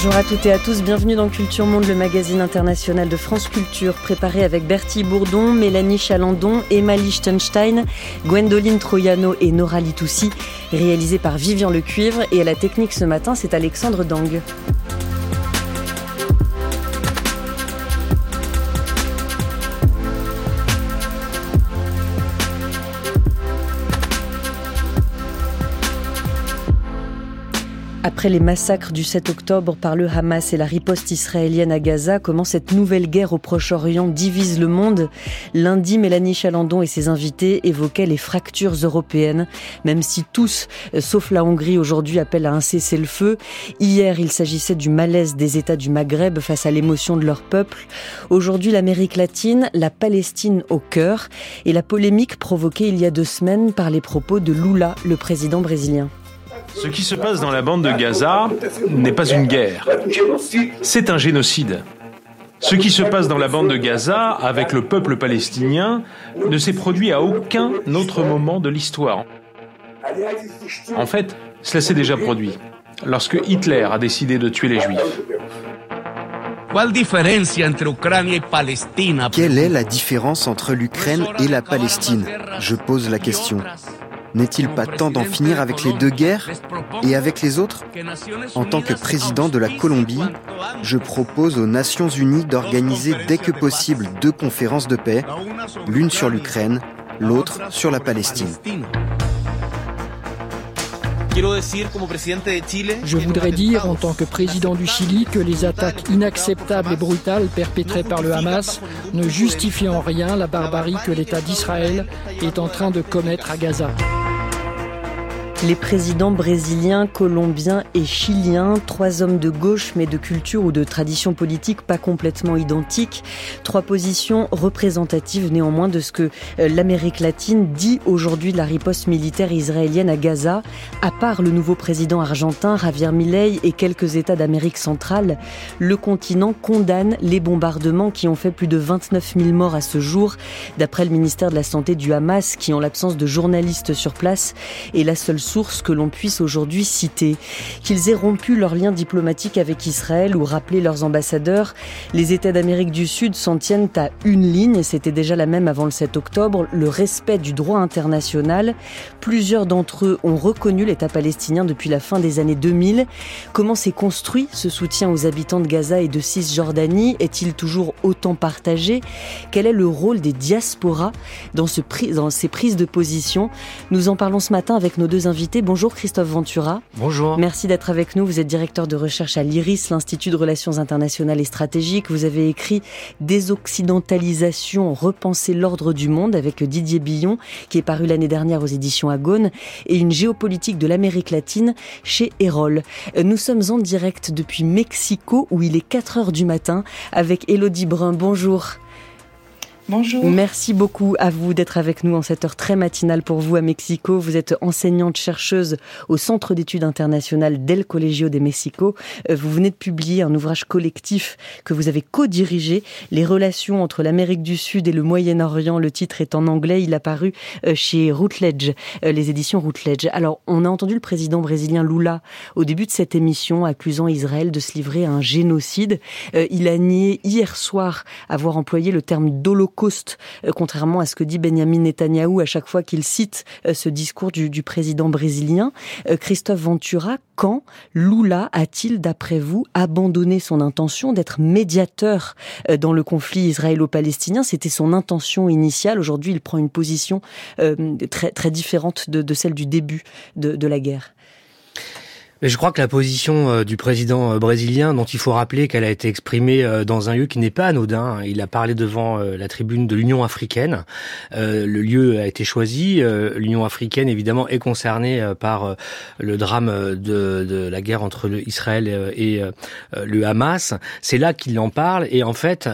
Bonjour à toutes et à tous, bienvenue dans Culture Monde, le magazine international de France Culture, préparé avec Bertie Bourdon, Mélanie Chalandon, Emma Lichtenstein, Gwendoline Troyano et Nora Litoussi, réalisé par Vivian Lecuivre. Et à la technique ce matin, c'est Alexandre Dang. Après les massacres du 7 octobre par le Hamas et la riposte israélienne à Gaza, comment cette nouvelle guerre au Proche-Orient divise le monde? Lundi, Mélanie Chalandon et ses invités évoquaient les fractures européennes, même si tous, euh, sauf la Hongrie aujourd'hui, appellent à un cessez-le-feu. Hier, il s'agissait du malaise des États du Maghreb face à l'émotion de leur peuple. Aujourd'hui, l'Amérique latine, la Palestine au cœur et la polémique provoquée il y a deux semaines par les propos de Lula, le président brésilien. Ce qui se passe dans la bande de Gaza n'est pas une guerre, c'est un génocide. Ce qui se passe dans la bande de Gaza avec le peuple palestinien ne s'est produit à aucun autre moment de l'histoire. En fait, cela s'est déjà produit lorsque Hitler a décidé de tuer les Juifs. Quelle est la différence entre l'Ukraine et la Palestine? Je pose la question. N'est-il pas temps d'en finir avec les deux guerres et avec les autres En tant que président de la Colombie, je propose aux Nations Unies d'organiser dès que possible deux conférences de paix, l'une sur l'Ukraine, l'autre sur la Palestine. Je voudrais dire, en tant que président du Chili, que les attaques inacceptables et brutales perpétrées par le Hamas ne justifient en rien la barbarie que l'État d'Israël est en train de commettre à Gaza. Les présidents brésiliens, colombiens et chiliens, trois hommes de gauche mais de culture ou de tradition politique pas complètement identiques, trois positions représentatives néanmoins de ce que euh, l'Amérique latine dit aujourd'hui de la riposte militaire israélienne à Gaza. À part le nouveau président argentin Javier Milei et quelques États d'Amérique centrale, le continent condamne les bombardements qui ont fait plus de 29 000 morts à ce jour, d'après le ministère de la Santé du Hamas, qui en l'absence de journalistes sur place est la seule que l'on puisse aujourd'hui citer. Qu'ils aient rompu leurs liens diplomatiques avec Israël ou rappelé leurs ambassadeurs, les États d'Amérique du Sud s'en tiennent à une ligne, et c'était déjà la même avant le 7 octobre, le respect du droit international. Plusieurs d'entre eux ont reconnu l'État palestinien depuis la fin des années 2000. Comment s'est construit ce soutien aux habitants de Gaza et de Cisjordanie? Est-il toujours autant partagé? Quel est le rôle des diasporas dans ces prises de position? Nous en parlons ce matin avec nos deux invités Bonjour Christophe Ventura. Bonjour. Merci d'être avec nous. Vous êtes directeur de recherche à l'IRIS, l'Institut de Relations internationales et stratégiques. Vous avez écrit Désoccidentalisation, repenser l'ordre du monde avec Didier Billon, qui est paru l'année dernière aux éditions Agone, et une géopolitique de l'Amérique latine chez Erol. Nous sommes en direct depuis Mexico, où il est 4 heures du matin, avec Elodie Brun. Bonjour. Bonjour. Merci beaucoup à vous d'être avec nous en cette heure très matinale pour vous à Mexico. Vous êtes enseignante chercheuse au Centre d'études internationales del Colegio de Mexico. Euh, vous venez de publier un ouvrage collectif que vous avez co-dirigé, Les relations entre l'Amérique du Sud et le Moyen-Orient. Le titre est en anglais. Il a paru euh, chez Routledge, euh, les éditions Routledge. Alors, on a entendu le président brésilien Lula au début de cette émission accusant Israël de se livrer à un génocide. Il a nié hier soir avoir employé le terme d'holocauste euh, contrairement à ce que dit Benjamin Netanyahou à chaque fois qu'il cite euh, ce discours du, président brésilien. Euh, Christophe Ventura, quand Lula a-t-il, d'après vous, abandonné son intention d'être médiateur dans le conflit israélo-palestinien? C'était son intention initiale. Aujourd'hui, il prend une position très, très différente de, celle du début de la guerre. Mais je crois que la position euh, du président euh, brésilien, dont il faut rappeler qu'elle a été exprimée euh, dans un lieu qui n'est pas anodin, il a parlé devant la tribune de l'Union africaine. le lieu a été choisi. L'Union africaine, évidemment, est concernée par le drame de, de, la guerre entre Israël et le Hamas. C'est là qu'il en parle. Et en fait,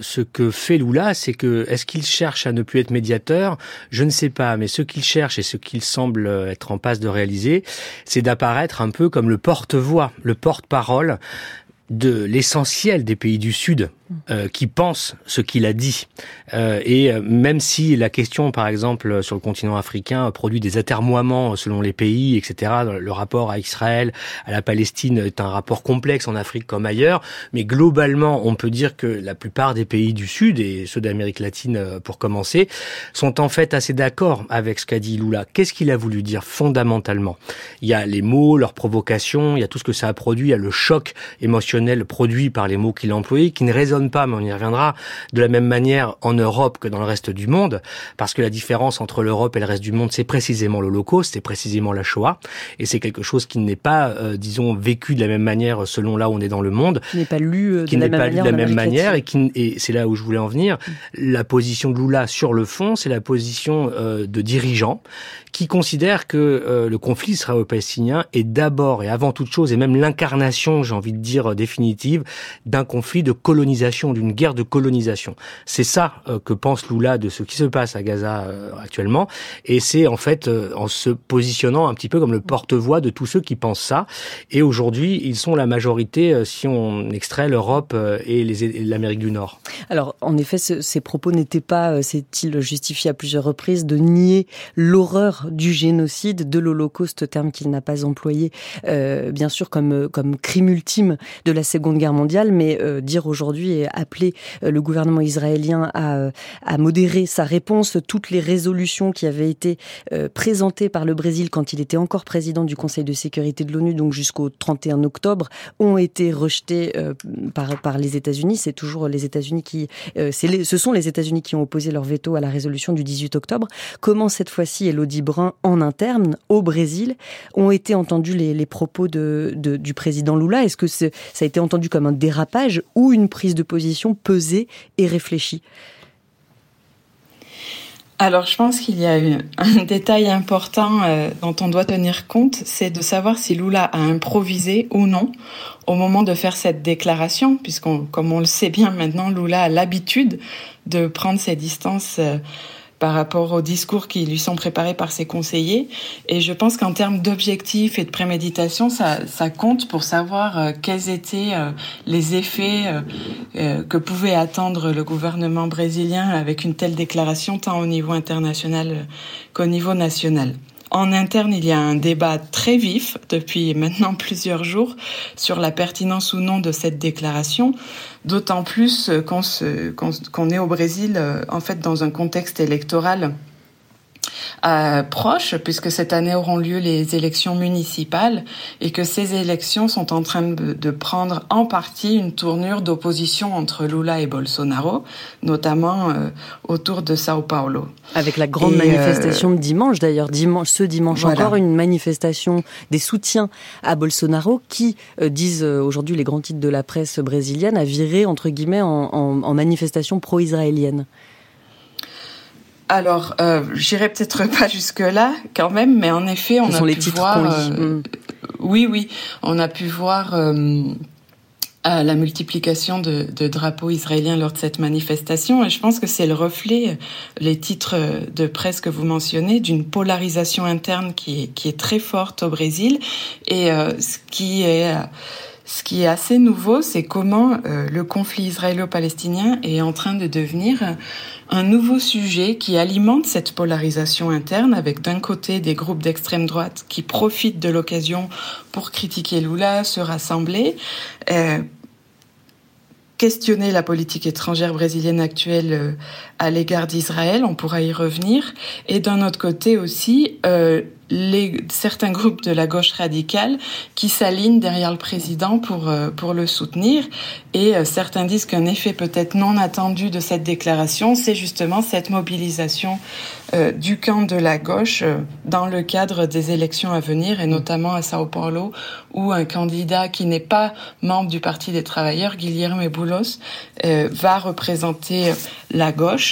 ce que fait Lula, c'est que est-ce qu'il cherche à ne plus être médiateur? Je ne sais pas. Mais ce qu'il cherche et ce qu'il semble être en passe de réaliser, c'est d'apparaître un peu comme le porte-voix, le porte-parole de l'essentiel des pays du Sud euh, qui pense ce qu'il a dit. Euh, et euh, même si la question, par exemple, sur le continent africain, produit des atermoiements selon les pays, etc., le rapport à Israël, à la Palestine est un rapport complexe en Afrique comme ailleurs, mais globalement, on peut dire que la plupart des pays du Sud, et ceux d'Amérique latine pour commencer, sont en fait assez d'accord avec ce qu'a dit Lula. Qu'est-ce qu'il a voulu dire fondamentalement? Il y a les mots, leurs provocations, il y a tout ce que ça a produit, il y a le choc émotionnel produit par les mots qu'il a employés, qui ne pas, mais on y reviendra, de la même manière en Europe que dans le reste du monde, parce que la différence entre l'Europe et le reste du monde, c'est précisément l'Holocauste, c'est précisément la Shoah, et c'est quelque chose qui n'est pas, euh, disons, vécu de la même manière selon là où on est dans le monde, qui n'est pas lu euh, de, la, même pas lu de la même manière, et qui et c'est là où je voulais en venir. La position de Lula sur le fond, c'est la position euh, de dirigeants qui considèrent que le conflit israélo-palestinien est d'abord et avant toute chose, et même l'incarnation, j'ai envie de dire définitive, d'un conflit de colonisation d'une guerre de colonisation. C'est ça euh, que pense Lula de ce qui se passe à Gaza euh, actuellement, et c'est en fait euh, en se positionnant un petit peu comme le porte-voix de tous ceux qui pensent ça. Et aujourd'hui, ils sont la majorité si on extrait l'Europe et l'Amérique du Nord. Alors, en effet, ces propos n'étaient pas, c'est-il justifié à plusieurs reprises, de nier l'horreur du génocide, de l'Holocauste, terme qu'il n'a pas employé, bien sûr, comme, comme crime ultime de la Seconde Guerre mondiale, mais dire aujourd'hui appelé euh, le gouvernement israélien à, euh, à modérer sa réponse. Toutes les résolutions qui avaient été euh, présentées par le Brésil quand il était encore président du Conseil de sécurité de l'ONU, donc jusqu'au 31 octobre, ont été rejetées par, les États-Unis. C'est toujours les États-Unis qui, ce sont les États-Unis qui ont opposé leur veto à la résolution du 18 octobre. Comment cette fois-ci, Elodie Brun, en interne, au Brésil, ont été entendus les, propos du président Lula? Est-ce que ça a été entendu comme un dérapage ou une prise de position pesée et réfléchie alors, je pense qu'il y a un détail important euh, dont on doit tenir compte, c'est de savoir si Lula a improvisé ou non au moment de faire cette déclaration, puisqu'on, comme on le sait bien maintenant, Lula a l'habitude de prendre ses distances. Euh, par rapport aux discours qui lui sont préparés par ses conseillers. Et je pense qu'en termes d'objectifs et de préméditation, ça, compte pour savoir euh, quels étaient euh, les effets euh, que pouvait attendre le gouvernement brésilien avec une telle déclaration, tant au niveau international qu'au niveau national. En interne, il y a un débat très vif depuis maintenant plusieurs jours sur la pertinence ou non de cette déclaration, d'autant plus qu'on est au Brésil euh, en fait dans un contexte électoral euh, proche, puisque cette année auront lieu les élections municipales et que ces élections sont en train de, prendre en partie une tournure d'opposition entre Lula et Bolsonaro, notamment euh, autour de Sao Paulo. Avec la grande manifestation de dimanche, d'ailleurs, dimanche, ce dimanche encore, une manifestation des soutiens à Bolsonaro qui, euh, disent aujourd'hui les grands titres de la presse brésilienne, a viré, entre guillemets, en, en manifestation pro-israélienne. Alors, euh, j'irai peut-être pas jusque-là quand même, mais en effet, on a pu voir. Euh, mm. Oui, oui, on a pu voir euh, la multiplication de, drapeaux israéliens lors de cette manifestation, et je pense que c'est le reflet, les titres de presse que vous mentionnez, d'une polarisation interne qui est, qui est très forte au Brésil, et ce qui est ce qui est assez nouveau, c'est comment le conflit israélo-palestinien est en train de devenir un nouveau sujet qui alimente cette polarisation interne avec d'un côté des groupes d'extrême droite qui profitent de l'occasion pour critiquer Lula, se rassembler, euh, questionner la politique étrangère brésilienne actuelle euh, à l'égard d'Israël, on pourra y revenir, et d'un autre côté aussi euh, certains groupes de la gauche radicale qui s'alignent derrière le président pour, euh, pour le soutenir. Et euh, certains disent qu'un effet peut-être non attendu de cette déclaration, c'est justement cette mobilisation du camp de la gauche dans le cadre des élections à venir, et notamment à Sao Paulo, où un candidat qui n'est pas membre du Parti des travailleurs, Guillermo Boulos, va représenter la gauche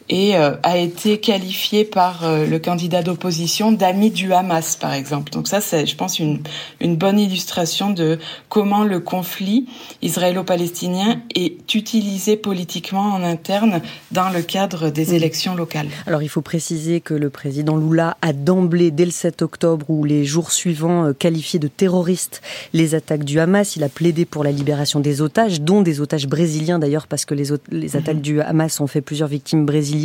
et a été qualifié par le candidat d'opposition d'ami du Hamas, par exemple. Donc ça, c'est, je pense, une, une bonne illustration de comment le conflit israélo-palestinien est utilisé politiquement en interne dans le cadre des élections locales. Alors il faut préciser que le président Lula a d'emblée, dès le 7 octobre ou les jours suivants, euh, qualifié de terroristes les attaques du Hamas. Il a plaidé pour la libération des otages, dont des otages brésiliens d'ailleurs, parce que les, les attaques du Hamas ont fait plusieurs victimes brésiliennes,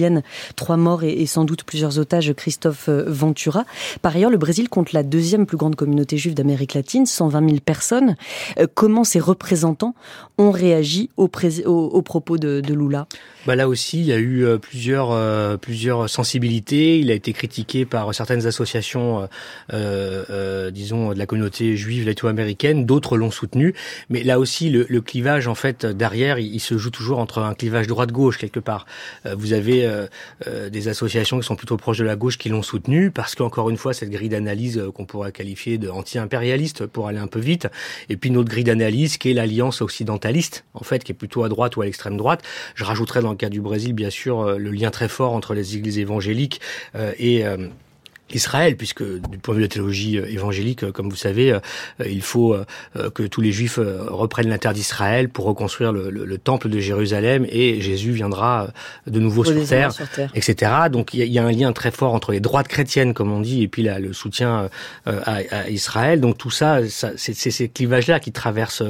trois morts et, sans doute plusieurs otages, Christophe euh, Ventura. Par ailleurs, le Brésil compte la deuxième plus grande communauté juive d'Amérique latine, 120 000 personnes. Euh, comment ses représentants ont réagi aux, propos de, Lula? Bah là aussi, il y a eu euh, plusieurs euh, plusieurs sensibilités. Il a été critiqué par certaines associations, disons, de la communauté juive latino-américaine. D'autres l'ont soutenu. Mais là aussi, le, clivage, en fait, derrière, il, se joue toujours entre un clivage droite-gauche quelque part. vous avez des associations qui sont plutôt proches de la gauche qui l'ont soutenu parce qu'encore une fois, cette grille d'analyse euh, qu'on pourrait qualifier de anti-impérialiste pour aller un peu vite, et puis une autre grille d'analyse qui est l'alliance occidentaliste, en fait, qui est plutôt à droite ou à l'extrême droite. Je rajouterais dans le cas du Brésil, bien sûr, euh, le lien très fort entre les églises évangéliques euh, et Israël, puisque du point de vue de la théologie euh, évangélique, euh, comme vous savez, euh, il faut que tous les Juifs reprennent la terre d'Israël pour reconstruire le, temple de Jérusalem et Jésus viendra de nouveau sur terre, etc. Donc il y, a un lien très fort entre les droites chrétiennes, comme on dit, et puis là, le soutien à, Israël. Donc tout ça, c'est ces clivages-là qui traversent,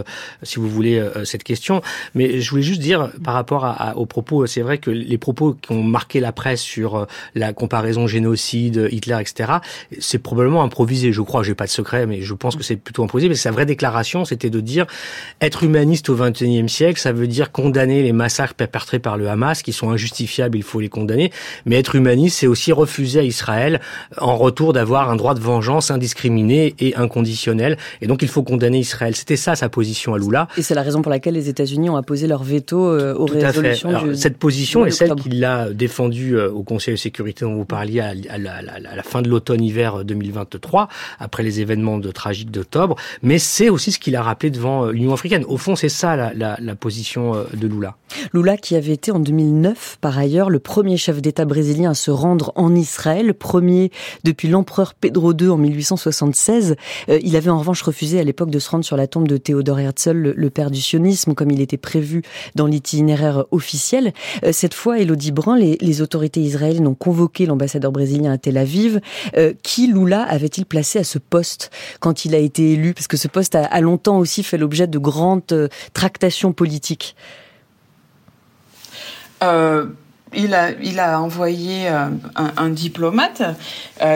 si vous voulez, cette question. Mais je voulais juste dire, par rapport à, aux propos, c'est vrai que les propos qui ont marqué la presse sur la comparaison génocide, Hitler, etc. C'est probablement improvisé, je crois. J'ai pas de secret, mais je pense que c'est plutôt improvisé. Mais sa vraie déclaration, c'était de dire être humaniste au XXIe siècle, ça veut dire condamner les massacres perpétrés par le Hamas, qui sont injustifiables, il faut les condamner. Mais être humaniste, c'est aussi refuser à Israël, en retour, d'avoir un droit de vengeance indiscriminé et inconditionnel. Et donc, il faut condamner Israël. C'était ça sa position à Lula. Et c'est la raison pour laquelle les États-Unis ont apposé leur veto euh, aux résolutions. Alors, cette position est celle qu'il a défendue euh, au Conseil de sécurité dont vous parliez à, la, à la fin de l'automne-hiver 2023, après les événements de tragiques d'octobre, mais c'est aussi ce qu'il a rappelé devant euh, l'Union africaine. Au fond, c'est ça la, la, la, position euh, de Lula. Lula qui avait été en 2009, par ailleurs, le premier chef d'État brésilien à se rendre en Israël, premier depuis l'empereur Pedro II en 1876. Euh, il avait en revanche refusé à l'époque de se rendre sur la tombe de Théodore Herzl, le, père du sionisme, comme il était prévu dans l'itinéraire officiel. cette fois, Elodie Brun, les, les autorités israéliennes ont convoqué l'ambassadeur brésilien à Tel Aviv. Euh, qui Lula avait-il placé à ce poste quand il a été élu? Parce que ce poste a, longtemps aussi fait l'objet de grandes euh, tractations politiques. Euh, il a, il a envoyé un, diplomate,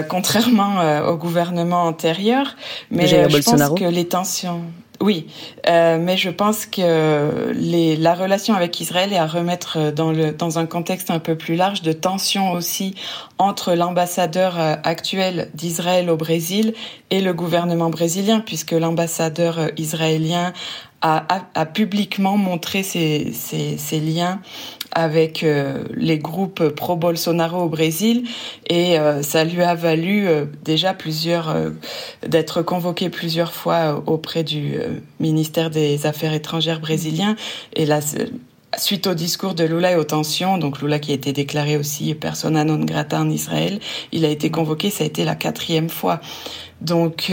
contrairement au gouvernement antérieur, mais je pense que les tensions. Oui, euh, mais je pense que les, la relation avec Israël est à remettre dans, le, dans un contexte un peu plus large de tension aussi entre l'ambassadeur euh, actuel d'Israël au Brésil et le gouvernement brésilien, puisque l'ambassadeur euh, israélien a, a, a, publiquement montré ses, ses, ses liens avec euh, les groupes pro-Bolsonaro au Brésil et euh, ça lui a valu euh, déjà plusieurs d'être convoqué plusieurs fois auprès du ministère des Affaires étrangères brésilien et là suite au discours de Lula et aux tensions, donc Lula qui a été déclaré aussi persona non grata en Israël, il a été convoqué, ça a été la quatrième fois. Donc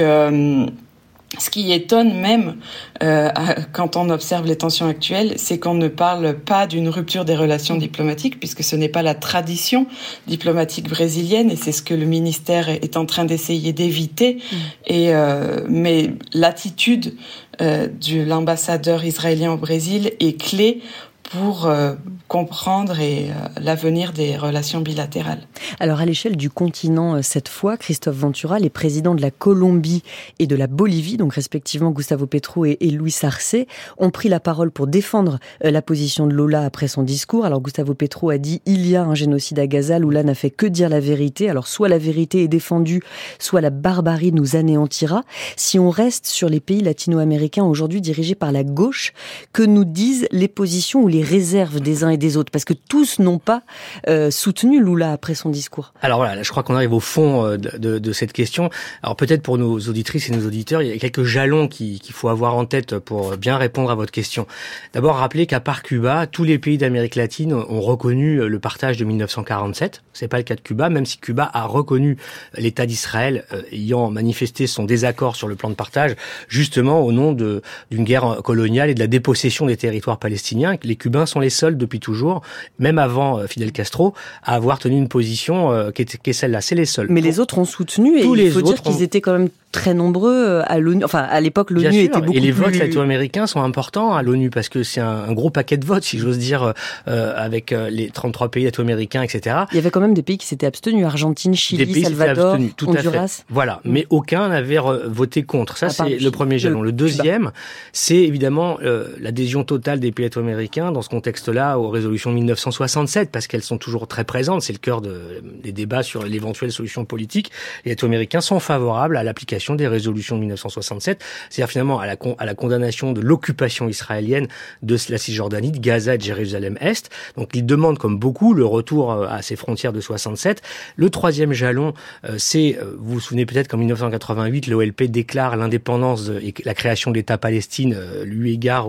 ce qui étonne même euh, quand on observe les tensions actuelles, c'est qu'on ne parle pas d'une rupture des relations diplomatiques, puisque ce n'est pas la tradition diplomatique brésilienne, et c'est ce que le ministère est en train d'essayer d'éviter. Mm. Et euh, mais l'attitude euh, de l'ambassadeur israélien au Brésil est clé pour euh, comprendre et euh, l'avenir des relations bilatérales. Alors à l'échelle du continent, euh, cette fois, Christophe Ventura, les présidents de la Colombie et de la Bolivie, donc respectivement Gustavo Petro et, et Luis Arce, ont pris la parole pour défendre la position de Lula après son discours. Alors Gustavo Petro a dit il y a un génocide à Gaza. Lula n'a fait que dire la vérité. Alors soit la vérité est défendue, soit la barbarie nous anéantira. Si on reste sur les pays latino-américains aujourd'hui dirigés par la gauche, que nous disent les positions ou les réserves des uns et des autres Parce que tous n'ont pas euh, soutenu Lula après son discours. Alors voilà, je crois qu'on arrive au fond euh, de, de, cette question. Alors peut-être pour nos auditrices et nos auditeurs, il y a quelques jalons qu'il faut avoir en tête pour bien répondre à votre question. D'abord, rappeler qu'à part Cuba, tous les pays d'Amérique latine ont reconnu euh, le partage de 1947. C'est pas le cas de Cuba, même si Cuba a reconnu l'État d'Israël ayant manifesté son désaccord sur le plan de partage, justement au nom d'une guerre coloniale et de la dépossession des territoires palestiniens. Les Cubains sont les seuls depuis toujours, même avant euh, Fidel Castro, à avoir tenu une position euh, qui est, celle-là. C'est les seuls. Mais les autres ont soutenu et il faut dire qu'ils étaient quand même très nombreux euh, à l'ONU. Enfin, à l'époque, l'ONU était beaucoup Et les votes latino-américains sont importants à l'ONU parce que c'est un, gros paquet de votes, si j'ose dire, euh, avec les 33 pays latino-américains, etc. Il y avait quand même des pays qui s'étaient abstenus Argentine, Chili, Salvador, tout Honduras. À fait. Voilà, mm. mais aucun n'avait voté contre. Ça, c'est le premier jalon. Le deuxième, c'est évidemment l'adhésion totale des pays latino-américains dans ce contexte-là aux résolutions 1967 parce qu'elles sont toujours très présentes. C'est le cœur de, des débats sur l'éventuelle solution politique. Les latino-américains sont favorables à l'application des résolutions de 1967, c'est-à-dire finalement à la, condamnation de l'occupation israélienne de la Cisjordanie, de Gaza et de Jérusalem-Est. Donc il demande, comme beaucoup, le retour euh, à ces frontières de 67. Le troisième jalon, euh, c'est, euh, vous vous souvenez peut-être qu'en 1988, l'OLP déclare l'indépendance et la création de l'État Palestine, lui égard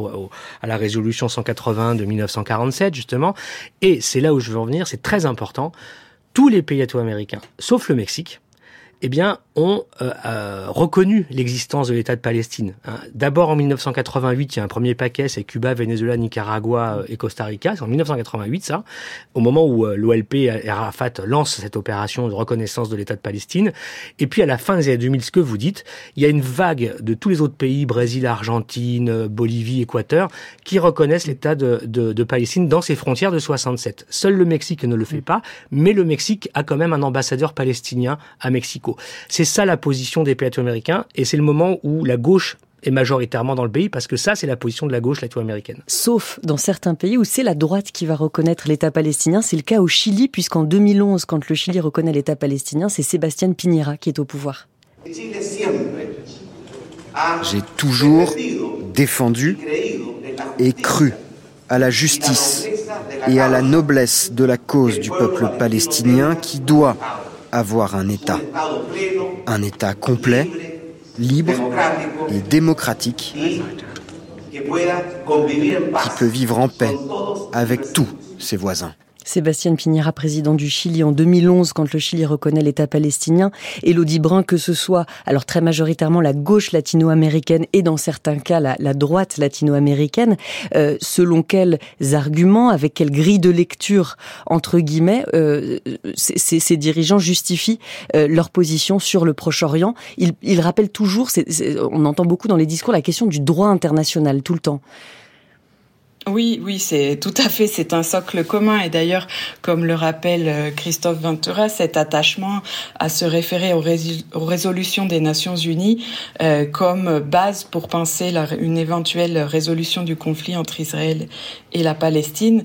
à la résolution 181 de 1947, justement. Et c'est là où je veux en venir, c'est très important. Tous les pays latino-américains, sauf le Mexique, eh bien, ont euh, euh, reconnu l'existence de l'État de Palestine. Hein. D'abord en 1988, il y a un premier paquet, c'est Cuba, Venezuela, Nicaragua euh, et Costa Rica. C'est en 1988, ça, au moment où l'OLP et Arafat lancent cette opération de reconnaissance de l'État de Palestine. Et puis à la fin des années 2000, ce que vous dites, il y a une vague de tous les autres pays, Brésil, Argentine, Bolivie, Équateur, qui reconnaissent l'État de, de, de, Palestine dans ses frontières de 67. Seul le Mexique ne le fait pas, mais le Mexique a quand même un ambassadeur palestinien à Mexico. C'est ça la position des pays américains et c'est le moment où la gauche est majoritairement dans le pays parce que ça, c'est la position de la gauche latino-américaine. Sauf dans certains pays où c'est la droite qui va reconnaître l'État palestinien. C'est le cas au Chili, puisqu'en 2011, quand le Chili reconnaît l'État palestinien, c'est Sébastien Piñera qui est au pouvoir. J'ai toujours défendu et cru à la justice et à la noblesse de la cause du peuple palestinien qui doit avoir un État. Un État complet, libre et démocratique qui peut vivre en paix avec tous ses voisins. Sébastien Piñera, président du Chili en 2011, quand le Chili reconnaît l'État palestinien. Elodie Brun, que ce soit, alors très majoritairement la gauche latino-américaine et dans certains cas la, droite latino-américaine, euh, selon quels arguments, avec quelle grille de lecture, entre guillemets, euh, ces, dirigeants justifient euh, leur position sur le Proche-Orient. Ils, ils rappellent toujours, on entend beaucoup dans les discours, la question du droit international, tout le temps. Oui, oui, c'est tout à fait, c'est un socle commun. Et d'ailleurs, comme le rappelle euh, Christophe Ventura, cet attachement à se référer aux, résolutions des Nations Unies euh, comme base pour penser une éventuelle résolution du conflit entre Israël et la Palestine,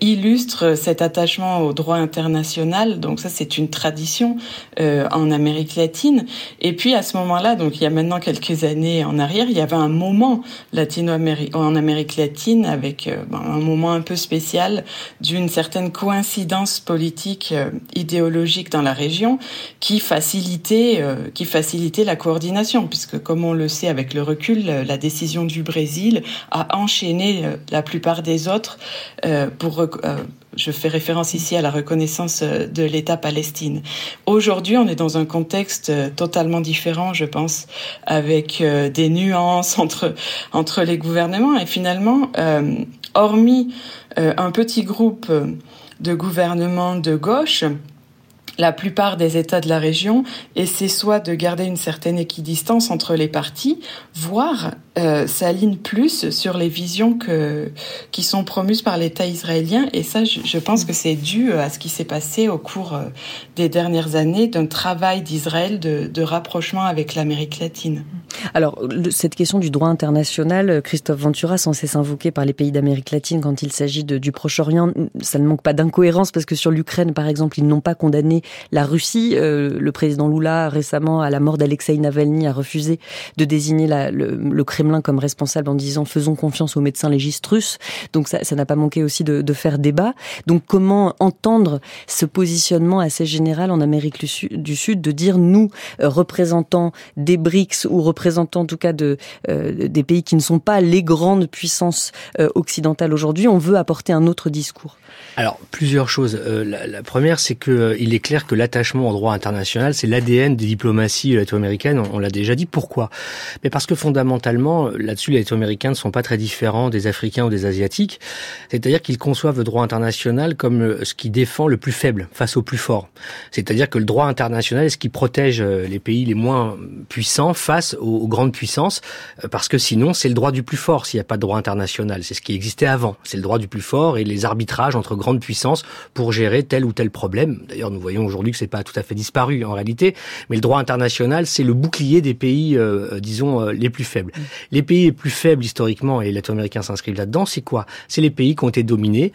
illustre cet attachement au droit international. Donc ça, c'est une tradition euh, en Amérique latine. Et puis à ce moment-là, donc il y a maintenant quelques années en arrière, il y avait un moment latino en Amérique latine avec euh, ben, un moment un peu spécial d'une certaine coïncidence politique euh, idéologique dans la région qui facilitait euh, qui facilitait la coordination, puisque comme on le sait avec le recul, la décision du Brésil a enchaîné la plupart des autres pour je fais référence ici à la reconnaissance de l'État Palestine. Aujourd'hui, on est dans un contexte totalement différent, je pense, avec des nuances entre entre les gouvernements et finalement hormis euh, un petit groupe de gouvernements de gauche, la plupart des États de la région essaient soit de garder une certaine équidistance entre les partis, voire euh, plus sur les visions qui sont promues par l'État israélien. Et ça, je, pense que c'est dû à ce qui s'est passé au cours euh, des dernières années d'un travail d'Israël de, de rapprochement avec l'Amérique latine. Alors, cette question du droit international, euh, Christophe Ventura, sans cesse invoqué par les pays d'Amérique latine quand il s'agit du Proche-Orient, ça ne manque pas d'incohérence parce que sur l'Ukraine, par exemple, ils n'ont pas condamné la Russie. Euh, le président Lula, récemment, à la mort d'Alexei Navalny, a refusé de désigner le, Kremlin comme responsable en disant faisons confiance aux médecins légistes russes. Donc ça, n'a pas manqué aussi de, faire débat. Donc comment entendre ce positionnement assez général en Amérique du Sud de dire nous, euh, représentants des BRICS ou représentants en tout cas de, euh, des pays qui ne sont pas les grandes puissances occidentales aujourd'hui, on veut apporter un autre discours? Alors, plusieurs choses. La, la, première, c'est que euh, il est clair que l'attachement au droit international, c'est l'ADN des diplomaties latino-américaines. On, l'a déjà dit. Pourquoi? Mais parce que fondamentalement, là-dessus, les latino-américains ne sont pas très différents des Africains ou des Asiatiques. C'est-à-dire qu'ils conçoivent le droit international comme euh, ce qui défend le plus faible face au plus fort. C'est-à-dire que le droit international est ce qui protège les pays les moins puissants face aux, aux grandes puissances, parce que sinon, c'est le droit du plus fort s'il n'y a pas de droit international. C'est ce qui existait avant. C'est le droit du plus fort et les arbitrages entre grandes puissances pour gérer tel ou tel problème. D'ailleurs, nous voyons aujourd'hui que c'est pas tout à fait disparu en réalité, mais le droit international, c'est le bouclier des pays, euh, disons, euh, les plus faibles. Mmh. Les pays les plus faibles historiquement, et les latino-américains s'inscrivent là-dedans, c'est quoi? C'est les pays qui ont été dominés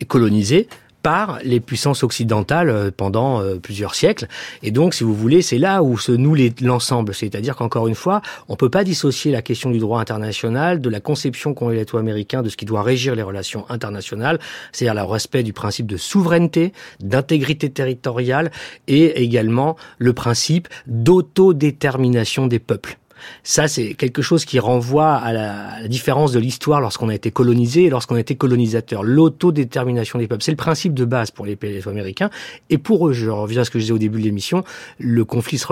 et colonisés par les puissances occidentales euh, pendant euh, plusieurs siècles. Et donc, si vous voulez, c'est là où se noue l'ensemble. C'est-à-dire qu'encore une fois, on peut pas dissocier la question du droit international de la conception qu'ont les Latino-Américains de ce qui doit régir les relations internationales, c'est-à-dire le respect du principe de souveraineté, d'intégrité territoriale et également le principe d'autodétermination des peuples. Ça, c'est quelque chose qui renvoie à la, à la différence de l'histoire lorsqu'on a été colonisé et lorsqu'on a été colonisateur. L'autodétermination des peuples, c'est le principe de base pour les pays américains. Et pour eux, je reviens à ce que je disais au début de l'émission, le conflit israélo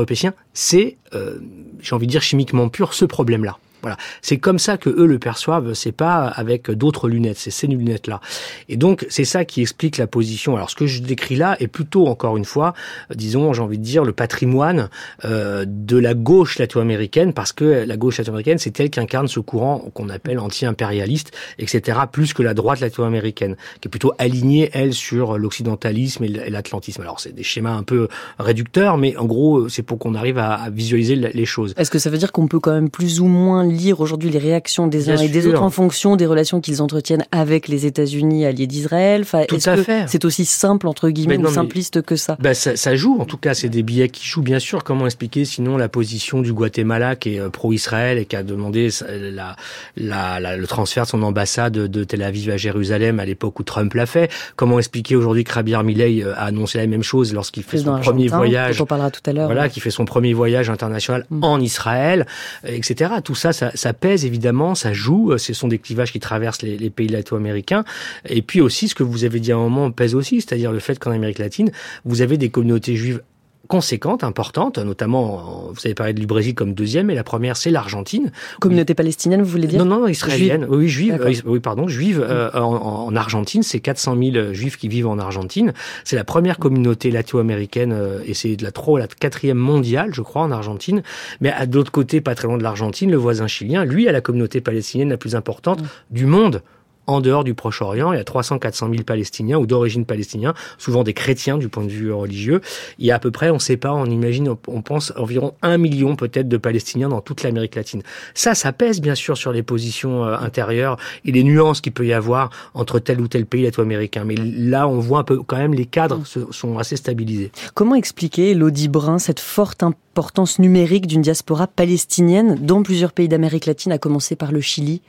c'est, euh, j'ai envie de dire chimiquement pur, ce problème-là. Voilà, c'est comme ça que eux le perçoivent. C'est pas avec d'autres lunettes, c'est ces lunettes-là. Et donc c'est ça qui explique la position. Alors ce que je décris là est plutôt encore une fois, disons, j'ai envie de dire le patrimoine euh, de la gauche latino-américaine, parce que la gauche latino-américaine c'est elle qui incarne ce courant qu'on appelle anti-impérialiste, etc. Plus que la droite latino-américaine, qui est plutôt alignée elle sur l'occidentalisme et l'atlantisme. Alors c'est des schémas un peu réducteurs, mais en gros c'est pour qu'on arrive à, à visualiser les choses. Est-ce que ça veut dire qu'on peut quand même plus ou moins lire aujourd'hui les réactions des uns et des autres en fonction des relations qu'ils entretiennent avec les États-Unis alliés d'Israël. Enfin, Tout à fait. C'est aussi simple entre guillemets non, ou simpliste que ça? Ben ça, ça, joue. En tout cas, c'est des billets qui jouent. Bien sûr. Comment expliquer sinon la position du Guatemala qui est euh, pro-Israël et qui a demandé la, la, la, le transfert de son ambassade de Tel Aviv à Jérusalem à l'époque où Trump l'a fait. Comment expliquer aujourd'hui que Rabir Milei euh, a annoncé la même chose lorsqu'il fait son premier voyage. On parlera tout à l'heure. Voilà, qui fait son premier voyage international mm. en Israël, etc. Tout ça, ça, ça pèse évidemment, ça joue. Ce sont des clivages qui traversent les, les pays latino-américains. Et puis aussi, ce que vous avez dit à un moment pèse aussi, c'est-à-dire le fait qu'en Amérique latine, vous avez des communautés juives conséquentes, importantes, notamment, vous avez parlé du Brésil comme deuxième, et la première, c'est l'Argentine. Communauté palestinienne, vous voulez dire Non, non, israélienne. Juive. Oui, juive. Euh, oui, pardon, juive euh, en, en, Argentine. C'est 400 000 juifs qui vivent en Argentine. C'est la première communauté latino-américaine, euh, et c'est de la trop, la quatrième mondiale, je crois, en Argentine. Mais à d'autre côté, pas très loin de l'Argentine, le voisin chilien, lui, a la communauté palestinienne la plus importante mmh. du monde en dehors du Proche-Orient. Il y a 300-400 000 Palestiniens ou d'origine palestinienne, souvent des chrétiens du point de vue religieux. Il y a à peu près, on ne sait pas, on imagine, on pense environ un million peut-être de Palestiniens dans toute l'Amérique latine. Ça, ça pèse bien sûr sur les positions euh, intérieures et les nuances qu'il peut y avoir entre tel ou tel pays latino-américain. Mais là, on voit un peu quand même les cadres sont assez stabilisés. Comment expliquer, Lodi Brun, cette forte importance numérique d'une diaspora palestinienne dans plusieurs pays d'Amérique latine, à commencer par le Chili?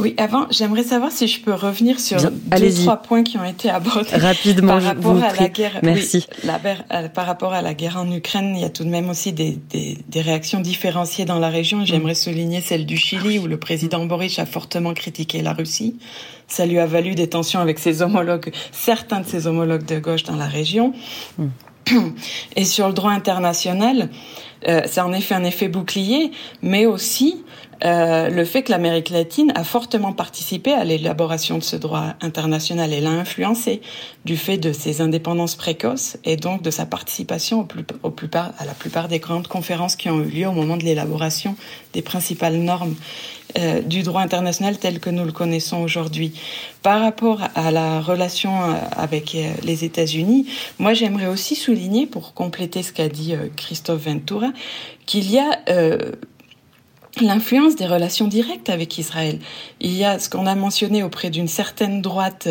Oui, avant, j'aimerais savoir si je peux revenir sur Bien, deux, trois points qui ont été abordés. Rapidement, par rapport à prie. la guerre. Merci. Oui, la, euh, par rapport à la guerre en Ukraine, il y a tout de même aussi des, des, des réactions différenciées dans la région. J'aimerais mm. souligner celle du Chili, où le président Boric a fortement critiqué la Russie. Ça lui a valu des tensions avec ses homologues, certains de ses homologues de gauche dans la région. Mm. Et sur le droit international, euh, c'est en effet un effet bouclier, mais aussi le fait que l'Amérique latine a fortement participé à l'élaboration de ce droit international et l'a influencé du fait de ses indépendances précoces et donc de sa participation au plus, au plus, à la plupart des grandes conférences qui ont eu lieu au moment de l'élaboration des principales normes euh, du droit international tel que nous le connaissons aujourd'hui. Par rapport à la relation euh, avec euh, les États-Unis, moi j'aimerais aussi souligner, pour compléter ce qu'a dit Christophe Ventura, qu'il y a l'influence des relations directes avec Israël. Il y a ce qu'on a mentionné auprès d'une certaine droite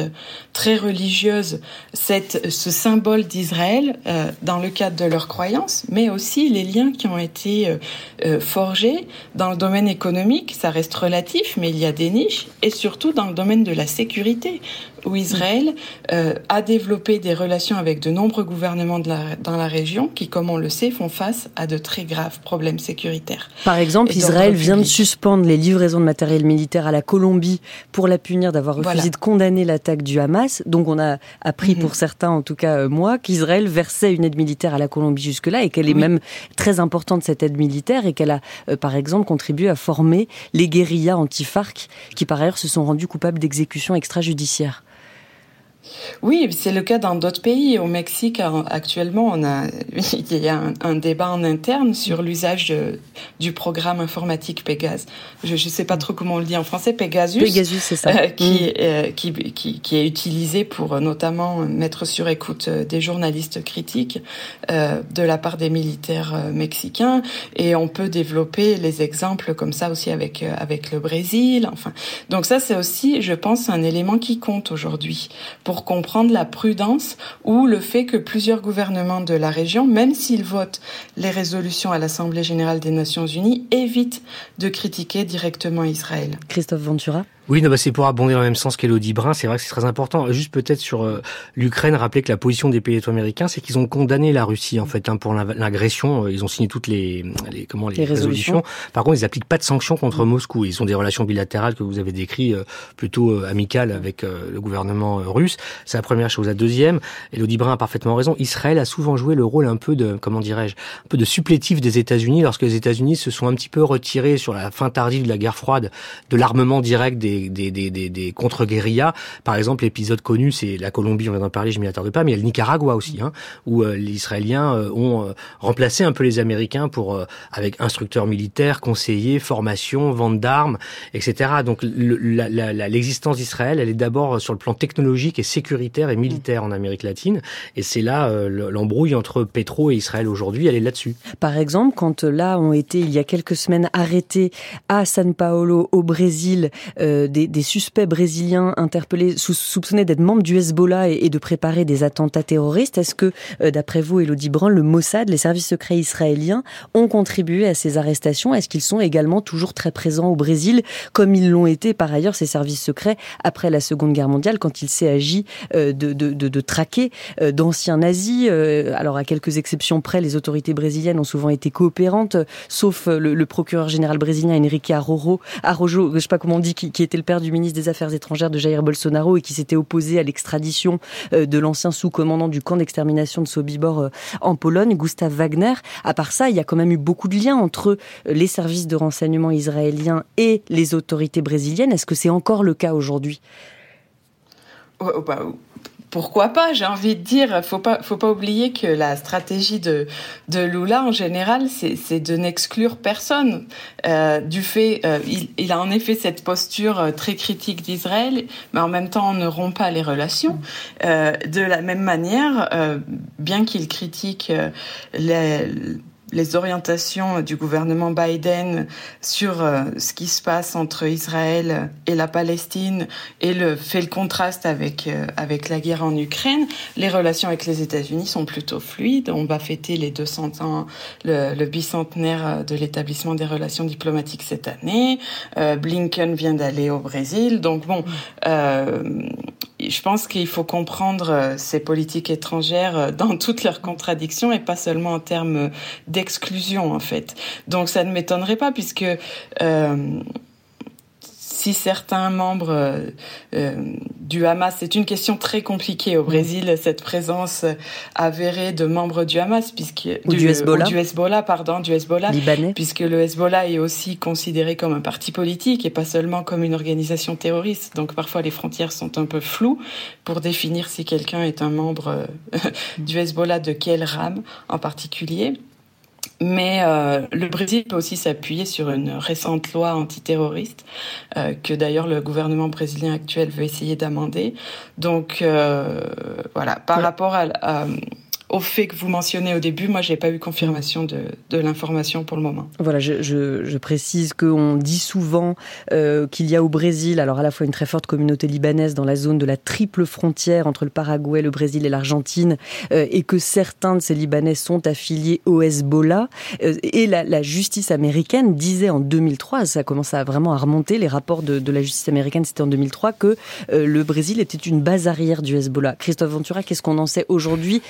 très religieuse, cette, ce symbole d'Israël euh, dans le cadre de leurs croyances, mais aussi les liens qui ont été euh, euh, forgés dans le domaine économique, ça reste relatif, mais il y a des niches, et surtout dans le domaine de la sécurité, où Israël a développé des relations avec de nombreux gouvernements de la, dans la région qui, comme on le sait, font face à de très graves problèmes sécuritaires. Par exemple, Israël vient de suspendre les livraisons de matériel militaire à la Colombie pour la punir d'avoir refusé de condamner l'attaque du Hamas. Donc on a appris mhm. pour certains, en tout cas euh, moi, qu'Israël versait une aide militaire à la Colombie jusque-là et qu'elle est même très importante cette aide militaire et qu'elle a euh, par exemple contribué à former les guérillas anti-FARC qui par ailleurs se sont rendus coupables d'exécutions extrajudiciaires. Oui, c'est le cas dans d'autres pays. Au Mexique, actuellement, on a, il y a un, débat en interne sur l'usage du programme informatique Pégase. Je ne sais pas trop comment on le dit en français, Pegasus. Pegasus, c'est ça. Euh, qui, mm. euh, qui, qui, qui, est utilisé pour euh, notamment mettre sur écoute des journalistes critiques de la part des militaires mexicains. Et on peut développer les exemples comme ça aussi avec, avec le Brésil. Enfin, donc ça, c'est aussi, je pense, un élément qui compte aujourd'hui pour comprendre la prudence ou le fait que plusieurs gouvernements de la région, même s'ils votent les résolutions à l'Assemblée générale des Nations unies, évitent de critiquer directement Israël. Christophe Ventura oui, non, bah c'est pour abonder dans le même sens qu'Elodie Brun. C'est vrai que c'est très important. Juste peut-être sur euh, l'Ukraine, rappeler que la position des pays américains, c'est qu'ils ont condamné la Russie en fait hein, pour l'agression. Euh, ils ont signé toutes les, les comment les, résolutions. Par contre, ils n'appliquent pas de sanctions contre Moscou. Ils ont des relations bilatérales que vous avez décrites euh, plutôt amicales avec le gouvernement russe. C'est la première chose. La deuxième, Elodie Brun a parfaitement raison. Israël a souvent joué le rôle un peu de comment dirais-je, un peu de supplétif des États-Unis lorsque les États-Unis se sont un petit peu retirés sur la fin tardive de la guerre froide de l'armement direct des des, des, contre-guérillas. Par exemple, l'épisode connu, c'est la Colombie, on vient d'en parler, je m'y attarde pas, mais il y a le Nicaragua aussi, hein, où euh, les Israéliens euh, ont euh, remplacé un peu les Américains pour avec instructeurs militaires, conseillers, formation, vente d'armes, etc. Donc l'existence d'Israël, elle est d'abord sur le plan technologique et sécuritaire et militaire en Amérique latine, et c'est là l'embrouille entre Petro et Israël aujourd'hui, elle est là-dessus. Par exemple, quand là ont été il y a quelques semaines arrêtés à San Paolo au Brésil des, des, suspects brésiliens interpellés, soupçonnés d'être membres du Hezbollah et, de préparer des attentats terroristes. Est-ce que, euh, d'après vous, Elodie Brun, le Mossad, les services secrets israéliens, ont contribué à ces arrestations? Est-ce qu'ils sont également toujours très présents au Brésil, comme ils l'ont été par ailleurs ces services secrets après la Seconde Guerre mondiale, quand il s'est agi euh, de, de, de, de, traquer euh, d'anciens nazis? Alors, à quelques exceptions près, les autorités brésiliennes ont souvent été coopérantes, sauf le, procureur général brésilien Enrique Arrojo, je sais pas comment on dit, qui, qui était le père du ministre des Affaires étrangères de Jair Bolsonaro et qui s'était opposé à l'extradition euh, de l'ancien sous-commandant du camp d'extermination de Sobibor euh, en Pologne, Gustav Wagner. À part ça, il y a quand même eu beaucoup de liens entre les services de renseignement israéliens et les autorités brésiliennes. Est-ce que c'est encore le cas aujourd'hui? Bah, pourquoi pas J'ai envie de dire, faut pas, faut pas oublier que la stratégie de de Lula en général, c'est de n'exclure personne. Euh, du fait, euh, il, il, a en effet cette posture euh, très critique d'Israël, mais en même temps, on ne rompt pas les relations. Euh, de la même manière, euh, bien qu'il critique les les orientations du gouvernement Biden sur euh, ce qui se passe entre Israël et la Palestine et le fait le contraste avec euh, avec la guerre en Ukraine, les relations avec les États-Unis sont plutôt fluides. On va fêter les 200 ans, le, le bicentenaire de l'établissement des relations diplomatiques cette année. Euh, Blinken vient d'aller au Brésil, donc bon, je pense qu'il faut comprendre euh, ces politiques étrangères euh, dans toutes leurs contradictions et pas seulement en termes d'exclusion en fait. Donc ça ne m'étonnerait pas puisque euh, si certains membres du Hamas, c'est une question très compliquée au Brésil, cette présence avérée de membres du Hamas, puisque du, Hezbollah, du Hezbollah, pardon, du Hezbollah, libanais, puisque le Hezbollah est aussi considéré comme un parti politique et pas seulement comme une organisation terroriste. Donc parfois les frontières sont un peu floues pour définir si quelqu'un est un membre du Hezbollah de quelle rame en particulier. Mais euh, le Brésil peut aussi s'appuyer sur une récente loi antiterroriste euh, que d'ailleurs le gouvernement brésilien actuel veut essayer d'amender. Donc euh, voilà, par rapport à, à au fait que vous mentionnez au début, moi, j'ai pas eu confirmation de, l'information pour le moment. Voilà, je, précise qu'on dit souvent euh, qu'il y a au Brésil, alors à la fois une très forte communauté libanaise dans la zone de la triple frontière entre le Paraguay, le Brésil et l'Argentine, euh, et que certains de ces Libanais sont affiliés au Hezbollah. Euh, et la, justice américaine disait en 2003, ça commence à vraiment à remonter, les rapports de, la justice américaine, c'était en 2003, que le Brésil était une base arrière du Hezbollah. Christophe Ventura, qu'est-ce qu'on en sait aujourd'hui?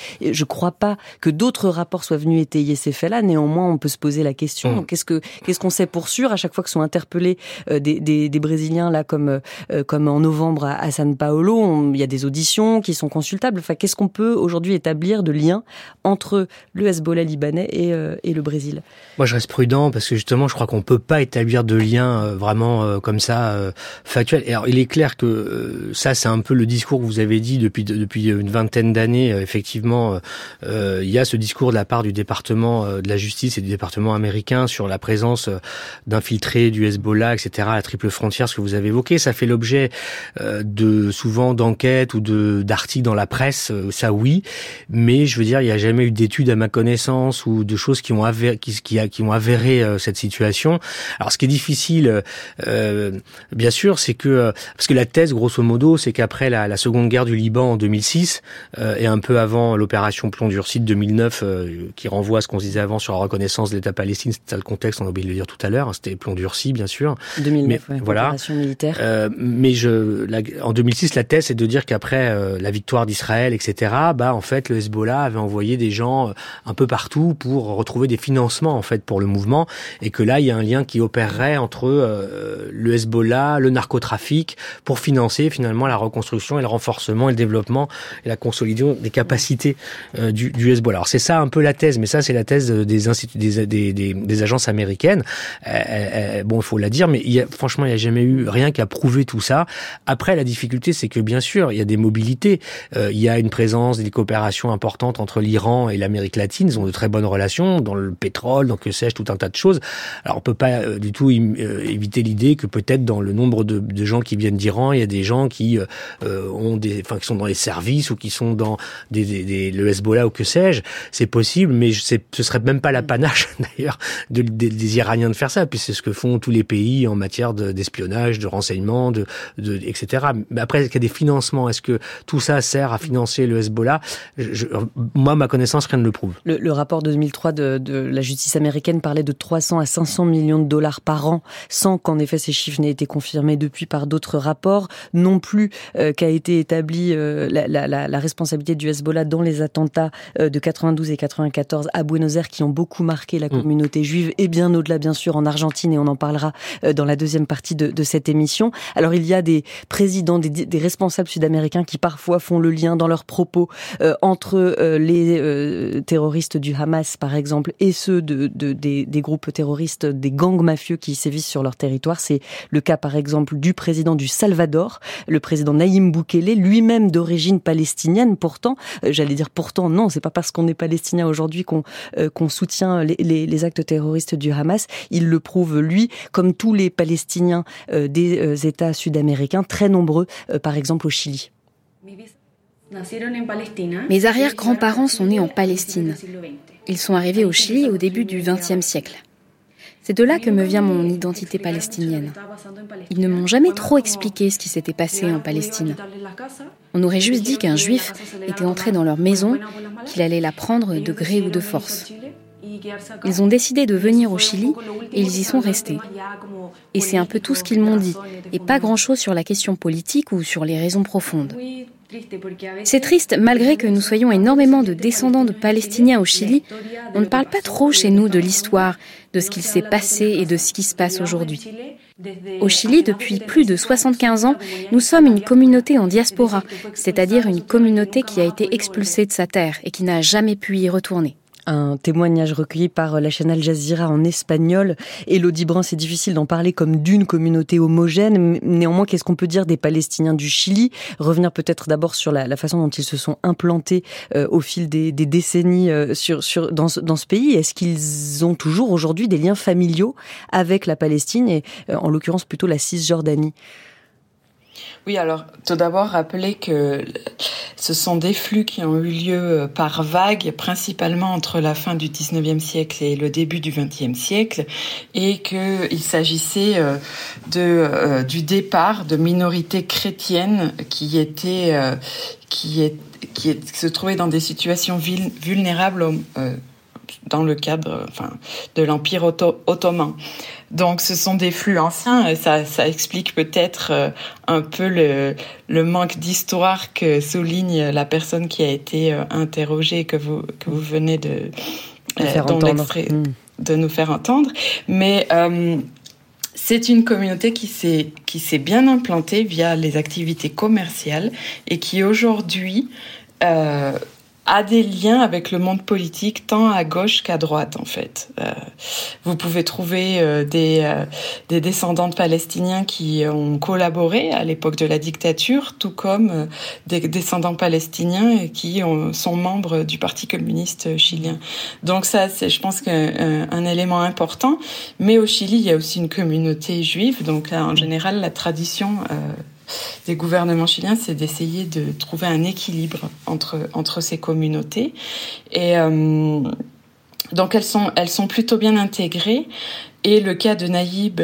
Crois pas que d'autres rapports soient venus étayer ces faits-là. Néanmoins, on peut se poser la question mmh. qu'est-ce que qu'est-ce qu'on sait pour sûr à chaque fois que sont interpellés euh, des, des, des, Brésiliens là comme euh, comme en novembre à, à San Paolo, il y a des auditions qui sont consultables. Enfin, qu'est-ce qu'on peut aujourd'hui établir de lien entre le Hezbollah libanais et, euh, et le Brésil? Moi, je reste prudent parce que justement, je crois qu'on peut pas établir de lien euh, vraiment euh, comme ça factuel. Et alors, il est clair que ça, c'est un peu le discours que vous avez dit depuis depuis une vingtaine d'années. effectivement, euh, il y a ce discours de la part du département euh, de la justice et du département américain sur la présence euh, d'infiltrés du Hezbollah, etc., à la triple frontière, ce que vous avez évoqué. Ça fait l'objet de souvent d'enquêtes ou de d'articles dans la presse, ça oui, mais je veux dire, il n'y a jamais eu d'études à ma connaissance ou de choses qui ont avéré, qui, qui, ont avéré cette situation. Alors, ce qui est difficile, euh, bien sûr, c'est que parce que la thèse, grosso modo, c'est qu'après la, la, seconde guerre du Liban en 2006 euh, et un peu avant l'opération Plomb durci de 2009 euh, qui renvoie à ce qu'on disait avant sur la reconnaissance de l'État palestinien, c'était le contexte, on a oublié de le dire tout à l'heure, hein, c'était Plomb durci bien sûr. 2009, mais, voilà. militaire. Euh, mais je, la, en 2006, la thèse c'est de dire qu'après euh, la victoire d'Israël, etc., bah en fait le Hezbollah avait envoyé des gens euh, un peu partout pour retrouver des financements en fait pour le mouvement et que là il y a un lien qui opérerait entre euh, le Hezbollah, le narcotrafic pour financer finalement la reconstruction et le renforcement et le développement et la consolidation des capacités euh, du, du, Hezbollah. Alors c'est ça un peu la thèse, mais ça c'est la thèse des instituts, des, des, des, des agences américaines. Euh, euh, bon, il faut la dire, mais y a, franchement, il n'y a jamais eu rien qui a prouvé tout ça. Après, la difficulté, c'est que bien sûr, il y a des mobilités. Euh, il y a une présence, des coopérations importantes entre l'Iran et l'Amérique latine. Ils ont de très bonnes relations dans le pétrole, dans que sais-je, tout un tas de choses. Alors on peut pas euh, du tout éviter l'idée que peut-être dans le nombre de, de gens qui viennent d'Iran, il y a des gens qui ont des, enfin, qui sont dans les services ou qui sont dans des, des, des le Hezbollah ou que sais-je, c'est possible, mais ce serait même pas l'apanage d'ailleurs de, des, des, Iraniens de faire ça, puis c'est ce que font tous les pays en matière d'espionnage, de, renseignement, de, de, etc. Mais après, est-ce qu'il y a des financements? Est-ce que tout ça sert à financer le Hezbollah? Je, Moi, ma connaissance, rien ne le prouve. Le, le rapport de 2003 de, de, la justice américaine parlait de 300 à 500 millions de dollars par an, sans qu'en effet ces chiffres n'aient été confirmés depuis par d'autres rapports, non plus euh, qu'a été établie euh, la, la, la, la responsabilité du Hezbollah dans les attentats euh, de 92 et 94 à Buenos Aires qui ont beaucoup marqué la mm. communauté juive et bien au-delà bien sûr en Argentine et on en parlera euh, dans la deuxième partie de, de cette émission. Alors il y a des présidents, des, des responsables sud-américains qui parfois font le lien dans leurs propos euh, entre euh, les euh, terroristes du Hamas par exemple et ceux de, de des, des, groupes terroristes, des gangs mafieux qui sévissent sur leur territoire. C'est le cas par exemple du président du Salvador, le président Naïm Boukele, lui-même d'origine palestinienne. Pourtant, j'allais dire pourtant non, c'est pas parce qu'on est palestinien aujourd'hui qu'on euh, soutient les, actes terroristes du Hamas. Il le prouve lui, comme tous les Palestiniens euh, des euh, États sud-américains, très nombreux, par exemple au Chili. Mes arrière-grands-parents sont nés en Palestine. Ils sont arrivés au Chili au début du XXe siècle. C'est de là que me vient mon identité palestinienne. Ils ne m'ont jamais trop expliqué ce qui s'était passé en Palestine. On aurait juste dit qu'un juif était entré dans leur maison, qu'il allait la prendre de gré ou de force. Ils ont décidé de venir au Chili et ils y sont restés. Et c'est un peu tout ce qu'ils m'ont dit, et pas grand-chose sur la question politique ou sur les raisons profondes. C'est triste, malgré que nous soyons énormément de descendants de Palestiniens au Chili, on ne parle pas trop chez nous de l'histoire, de ce qu'il s'est passé et de ce qui se passe aujourd'hui. Au Chili, depuis plus de 75 ans, nous sommes une communauté en diaspora, c'est-à-dire une communauté qui a été expulsée de sa terre et qui n'a jamais pu y retourner. Un témoignage recueilli par la chaîne Al Jazeera en espagnol. Elodie Brun, c'est difficile d'en parler comme d'une communauté homogène. Néanmoins, qu'est-ce qu'on peut dire des Palestiniens du Chili? Revenir peut-être d'abord sur la, façon dont ils se sont implantés euh, au fil des, décennies euh, sur, sur, dans, dans ce pays. Est-ce qu'ils ont toujours aujourd'hui des liens familiaux avec la Palestine? Et euh, en l'occurrence plutôt la Cisjordanie oui, alors tout d'abord rappeler que ce sont des flux qui ont eu lieu par vagues, principalement entre la fin du 19e siècle et le début du 20e siècle, et qu'il s'agissait euh, euh, du départ de minorités chrétiennes qui étaient euh, qui, est, qui, se trouvaient dans des situations vulnérables dans le cadre enfin, de l'Empire ottoman. Donc ce sont des flux anciens, ça, ça explique peut-être euh, un peu le, le manque d'histoire que souligne la personne qui a été euh, interrogée, que vous, que vous venez de, euh, hmm. de nous faire entendre. Mais c'est une communauté qui s'est qui s'est bien implantée via les activités commerciales et qui aujourd'hui euh, a des liens avec le monde politique tant à gauche qu'à droite en fait. Euh, vous pouvez trouver euh, des, euh, des descendants de Palestiniens qui ont collaboré à l'époque de la dictature, tout comme des descendants palestiniens qui ont, sont membres du Parti communiste chilien. Donc ça, c'est, je pense, un élément important. Mais au Chili, il y a aussi une communauté juive. Donc en général, la tradition des gouvernements chiliens, c'est d'essayer de trouver un équilibre entre, ces communautés. Et euh, donc elles sont, elles sont plutôt bien intégrées. Et le cas de Naïb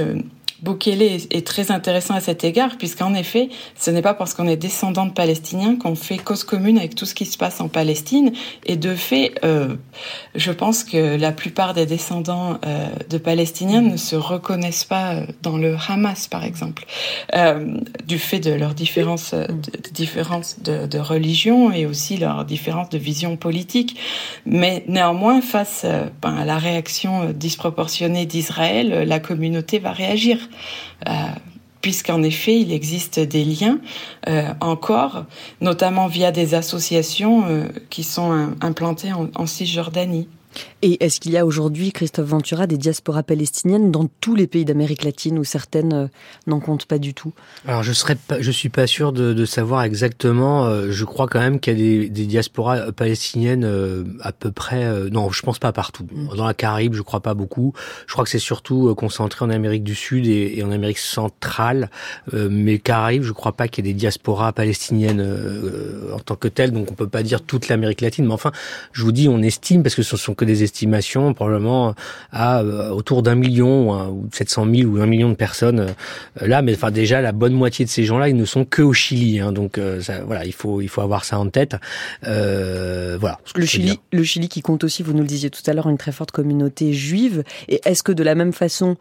Bukele est, très intéressant à cet égard, puisqu'en effet, ce n'est pas parce qu'on est descendant de Palestiniens qu'on fait cause commune avec tout ce qui se passe en Palestine. Et de fait, euh, je pense que la plupart des descendants euh, de Palestiniens ne se reconnaissent pas euh, dans le Hamas, par exemple, du fait de leurs différences, de, religion et aussi leurs différences de vision politique. Mais néanmoins, face ben, à la réaction disproportionnée d'Israël, la communauté va réagir. Euh, puisqu'en effet, il existe des liens euh, encore, notamment via des associations euh, qui sont implantées en Cisjordanie. Et est-ce qu'il y a aujourd'hui, Christophe Ventura, des diasporas palestiniennes dans tous les pays d'Amérique latine où certaines euh, n'en comptent pas du tout? Alors je serais pas, je suis pas sûr de, de savoir exactement. Euh, je crois quand même qu'il y a des, des diasporas palestiniennes euh, à peu près. non, je pense pas partout. Mm. Dans la Caraïbe, je crois pas beaucoup. Je crois que c'est surtout concentré en Amérique du Sud et, et en Amérique centrale. mais Caraïbes, je crois pas qu'il y ait des diasporas palestiniennes en tant que telles. Donc on peut pas dire toute l'Amérique latine. Mais enfin, je vous dis, on estime parce que ce sont que des estimations, probablement à euh, autour d'un million ou, 700 000 ou un million de personnes euh, là. Mais enfin déjà la bonne moitié de ces gens-là, ils ne sont que au Chili. Hein, donc euh, ça, voilà, il faut il faut avoir ça en tête. voilà. Le Chili, le Chili qui compte aussi, vous nous le disiez tout à l'heure, une très forte communauté juive. Et est-ce que de la même façon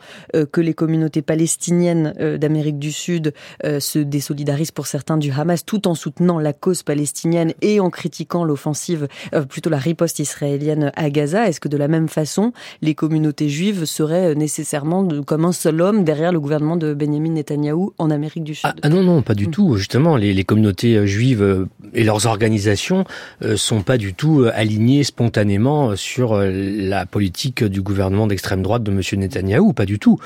que les communautés palestiniennes d'Amérique du Sud se désolidarisent pour certains du Hamas, tout en soutenant la cause palestinienne et en critiquant l'offensive, plutôt la riposte israélienne à Gaza? Est-ce que de la même façon, les communautés juives seraient nécessairement comme un seul homme derrière le gouvernement de Benjamin Netanyahou en Amérique du Sud? Ah, ah, non, non, pas du mm. tout. Justement, les, les, communautés euh, juives euh, et leurs organisations euh, sont pas du tout alignées spontanément sur la politique du gouvernement d'extrême droite de Monsieur Netanyahou, pas du tout.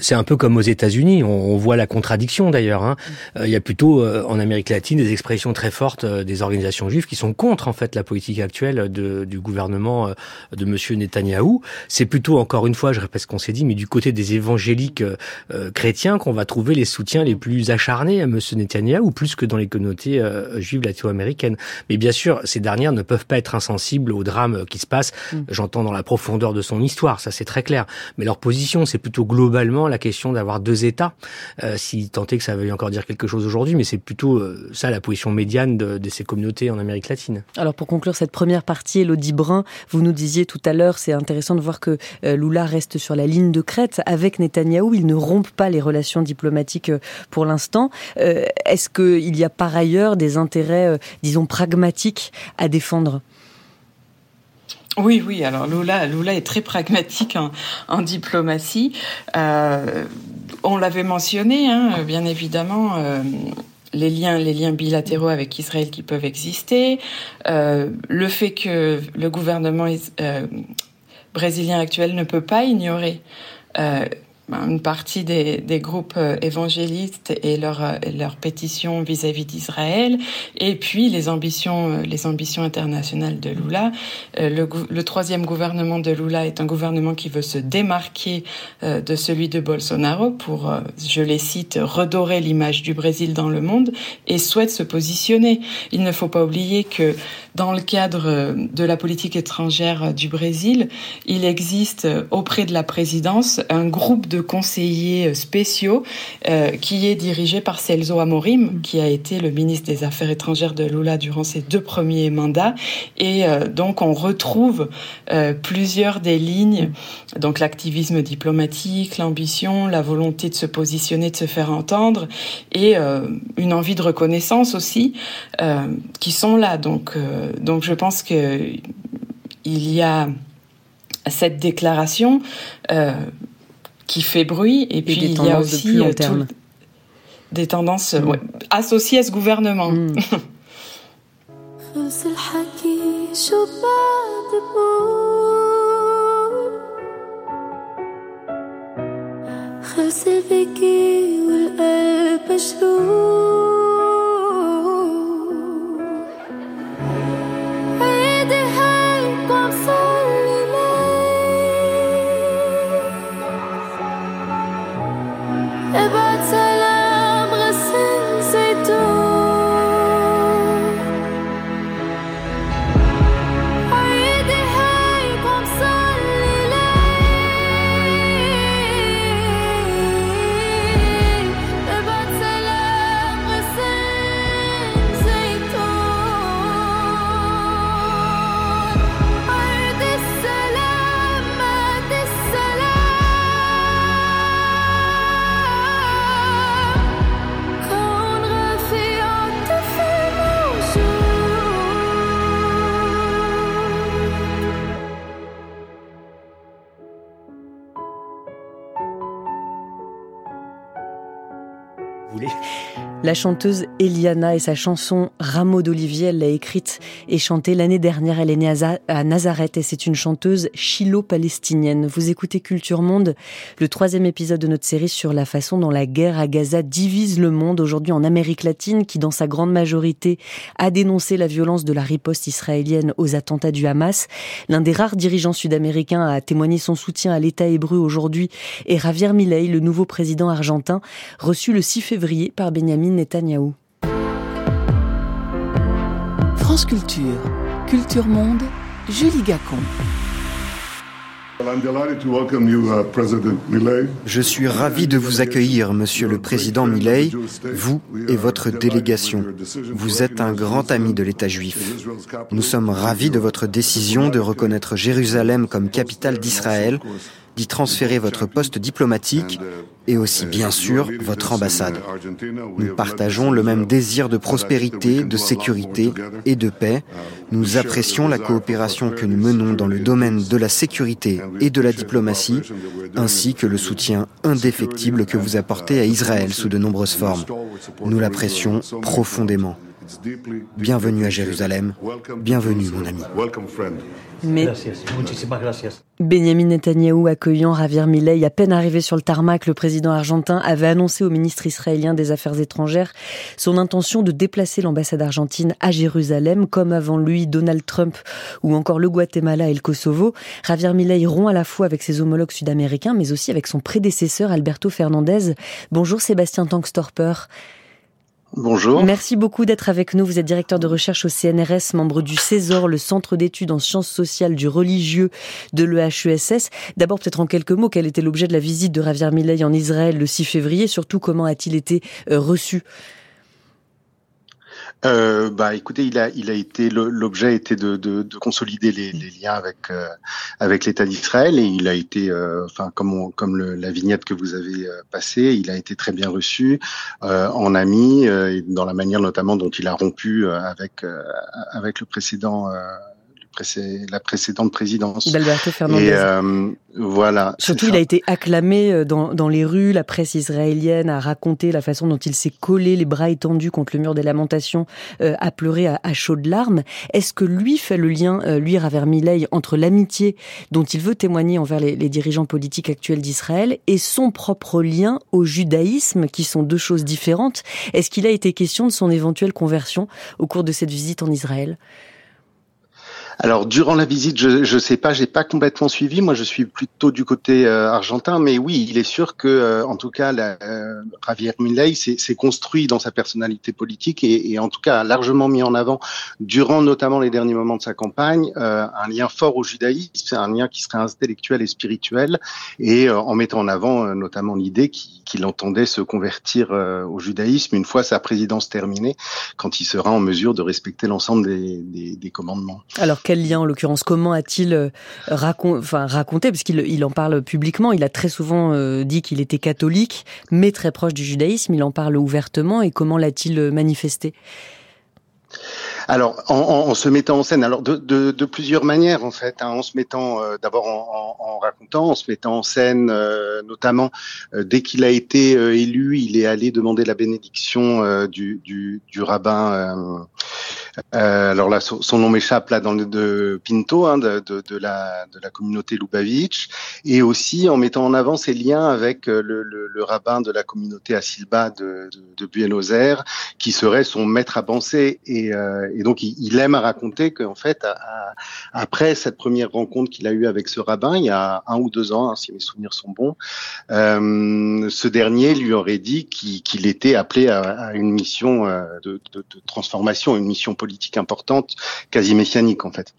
C'est un peu comme aux États-Unis, on, voit la contradiction d'ailleurs. Hein. Il y a plutôt en Amérique latine des expressions très fortes des organisations juives qui sont contre en fait la politique actuelle de, du gouvernement de Monsieur Netanyahou. C'est plutôt, encore une fois, je répète ce qu'on s'est dit, mais du côté des évangéliques euh, euh, chrétiens qu'on va trouver les soutiens les plus acharnés à Monsieur Netanyahou, plus que dans les communautés euh, juives latino-américaines. Mais bien sûr, ces dernières ne peuvent pas être insensibles au drame qui se passe. Mm. J'entends dans la profondeur de son histoire, ça c'est très clair. Mais leur position, c'est plutôt globalement la question d'avoir deux États. si tant est que ça veuille encore dire quelque chose aujourd'hui, mais c'est plutôt ça la position médiane de, de, ces communautés en Amérique latine. Alors pour conclure cette première partie, Elodie Brun, vous nous disiez tout à l'heure, c'est intéressant de voir que euh, Lula reste sur la ligne de crête avec Netanyahou. Ils ne rompent pas les relations diplomatiques euh, pour l'instant. Euh, est-ce qu'il y a par ailleurs des intérêts, disons, pragmatiques à défendre? Oui, oui. Alors Lula, Lula est très pragmatique en, diplomatie. On l'avait mentionné, hein, bien évidemment. Les liens, bilatéraux avec Israël qui peuvent exister, le fait que le gouvernement brésilien actuel ne peut pas ignorer une partie des, des, groupes euh, évangélistes et leur, euh, leur pétition vis-à-vis d'Israël, et puis les ambitions, euh, les ambitions internationales de Lula. Le, le, troisième gouvernement de Lula est un gouvernement qui veut se démarquer de celui de Bolsonaro pour, je les cite, redorer l'image du Brésil dans le monde et souhaite se positionner. Il ne faut pas oublier que dans le cadre de la politique étrangère du Brésil, il existe auprès de la présidence un groupe de conseillers spéciaux euh, qui est dirigé par Celso Amorim, qui a été le ministre des Affaires étrangères de Lula durant ses deux premiers mandats. Et euh, donc on retrouve euh, plusieurs des lignes, donc l'activisme diplomatique, l'ambition, la volonté de se positionner, de se faire entendre, et une envie de reconnaissance aussi, qui sont là. Donc, donc je pense que il y a cette déclaration qui fait bruit. Et, puis il y a aussi euh, des tendances mm. ouais, associées à ce gouvernement. Mm. La chanteuse Eliana et sa chanson Rameau d'Olivier, elle l'a écrite et chantée l'année dernière. Elle est née à Nazareth et c'est une chanteuse chilo-palestinienne. Vous écoutez Culture Monde, le troisième épisode de notre série sur la façon dont la guerre à Gaza divise le monde aujourd'hui en Amérique latine qui dans sa grande majorité a dénoncé la violence de la riposte israélienne aux attentats du Hamas. L'un des rares dirigeants sud-américains a témoigné son soutien à l'État hébreu aujourd'hui et Javier Milei, le nouveau président argentin, reçu le 6 février par Benjamin Netanyahou. France Culture, Culture Monde, Julie Gacon. Uh, Je suis ravi de vous accueillir, Monsieur le Président Milei, vous et votre délégation. Vous êtes un grand ami de l'État juif. Nous sommes ravis de votre décision de reconnaître Jérusalem comme capitale d'Israël d'y transférer votre poste diplomatique et aussi bien sûr votre ambassade. Nous partageons le même désir de prospérité, de sécurité et de paix. Nous apprécions la coopération que nous menons dans le domaine de la sécurité et de la diplomatie, ainsi que le soutien indéfectible que vous apportez à Israël sous de nombreuses formes. Nous l'apprécions profondément. Bienvenue à Jérusalem. Bienvenue, mon ami. Mais Benjamin Netanyahou accueillant Javier Milei, à peine arrivé sur le tarmac, le président argentin avait annoncé au ministre israélien des Affaires étrangères son intention de déplacer l'ambassade argentine à Jérusalem, comme avant lui Donald Trump ou encore le Guatemala et le Kosovo. Javier Milei rompt à la fois avec ses homologues sud-américains, mais aussi avec son prédécesseur Alberto Fernandez. Bonjour Sébastien Tankstorper. Bonjour. Merci beaucoup d'être avec nous. Vous êtes directeur de recherche au CNRS, membre du Césor, le Centre d'études en sciences sociales du religieux de l'EHESS. D'abord, peut-être en quelques mots, quel était l'objet de la visite de Javier Milei en Israël le 6 février? Surtout, comment a-t-il été euh, reçu? Euh, bah, écoutez, il a, il a été l'objet était de, de, de consolider les, les, liens avec euh, avec l'État d'Israël et il a été, euh, enfin comme comme le, la vignette que vous avez euh, passée, il a été très bien reçu en ami et dans la manière notamment dont il a rompu avec avec le précédent la précédente présidence. D'Alberto Fernandez. Et, voilà. Surtout, il a été acclamé dans, dans les rues. La presse israélienne a raconté la façon dont il s'est collé les bras étendus contre le mur des lamentations, à pleurer à, à chaudes larmes. Est-ce que lui fait le lien, lui, Raver Milei, entre l'amitié dont il veut témoigner envers les, les dirigeants politiques actuels d'Israël et son propre lien au judaïsme, qui sont deux choses différentes? Est-ce qu'il a été question de son éventuelle conversion au cours de cette visite en Israël? Alors durant la visite, je je sais pas, j'ai pas complètement suivi. Moi, je suis plutôt du côté euh, argentin, mais oui, il est sûr que, euh, en tout cas, la, euh, Javier Milei s'est construit dans sa personnalité politique et, et, en tout cas a largement mis en avant, durant notamment les derniers moments de sa campagne, un lien fort au judaïsme, un lien qui serait intellectuel et spirituel, et en mettant en avant notamment l'idée qu'il entendait se convertir au judaïsme une fois sa présidence terminée, quand il sera en mesure de respecter l'ensemble des, des, des commandements. Alors quel lien en l'occurrence Comment a-t-il euh, raconté Parce qu'il il en parle publiquement. Il a très souvent euh, dit qu'il était catholique, mais très proche du judaïsme. Il en parle ouvertement. Et comment l'a-t-il euh, manifesté? Alors, en, se mettant en scène, alors de, plusieurs manières en fait, hein, en se mettant d'abord en, racontant, en se mettant en scène, notamment dès qu'il a été élu, il est allé demander la bénédiction du, rabbin. Alors là, son, nom m'échappe là dans le de Pinto, hein, de, de, la, de la communauté Lubavitch, et aussi en mettant en avant ses liens avec le, le, le rabbin de la communauté Asilba de, de, de Buenos Aires, qui serait son maître à penser. Et et donc, il, aime à raconter qu'en fait, après cette première rencontre qu'il a eue avec ce rabbin, il y a un ou deux ans, hein, si mes souvenirs sont bons, euh, ce dernier lui aurait dit qu'il était appelé à, une mission euh, de, transformation, une mission politique importante, quasi messianique en fait.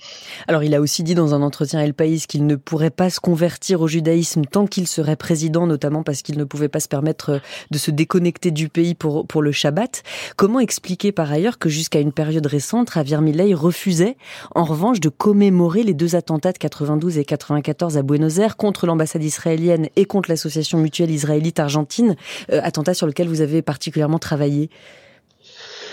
Alors, il a aussi dit dans un entretien à El País qu'il ne pourrait pas se convertir au judaïsme tant qu'il serait président, notamment parce qu'il ne pouvait pas se permettre de se déconnecter du pays pour, pour le Shabbat. Comment expliquer par ailleurs que jusqu'à une période récente, Javier Milei refusait en revanche de commémorer les deux attentats de 92 et 94 à Buenos Aires contre l'ambassade israélienne et contre l'association mutuelle israélite argentine, euh, attentats sur lesquels vous avez particulièrement travaillé?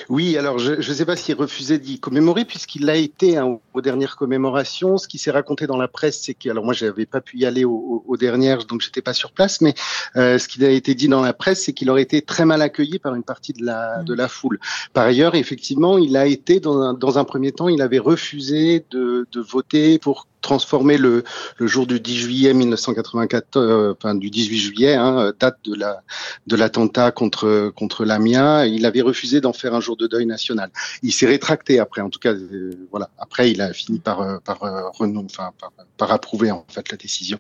Oui, alors je ne sais pas s'il refusait d'y commémorer puisqu'il l'a été hein, aux dernières commémorations. Ce qui s'est raconté dans la presse, c'est que, alors moi j'avais pas pu y aller aux, aux dernières, donc j'étais pas sur place, mais euh, ce qui a été dit dans la presse, c'est qu'il aurait été très mal accueilli par une partie de la de la foule. Par ailleurs, effectivement, il a été dans un, dans un premier temps, il avait refusé de, de voter pour transformer le, jour du 10 juillet 1984, euh, du 18 juillet, hein, date de la de l'attentat contre contre Lamia. Il avait refusé d'en faire un jour de deuil national. Il s'est rétracté après. En tout cas, euh, voilà. Après, il a fini par euh, par enfin par, par, approuver en fait la décision.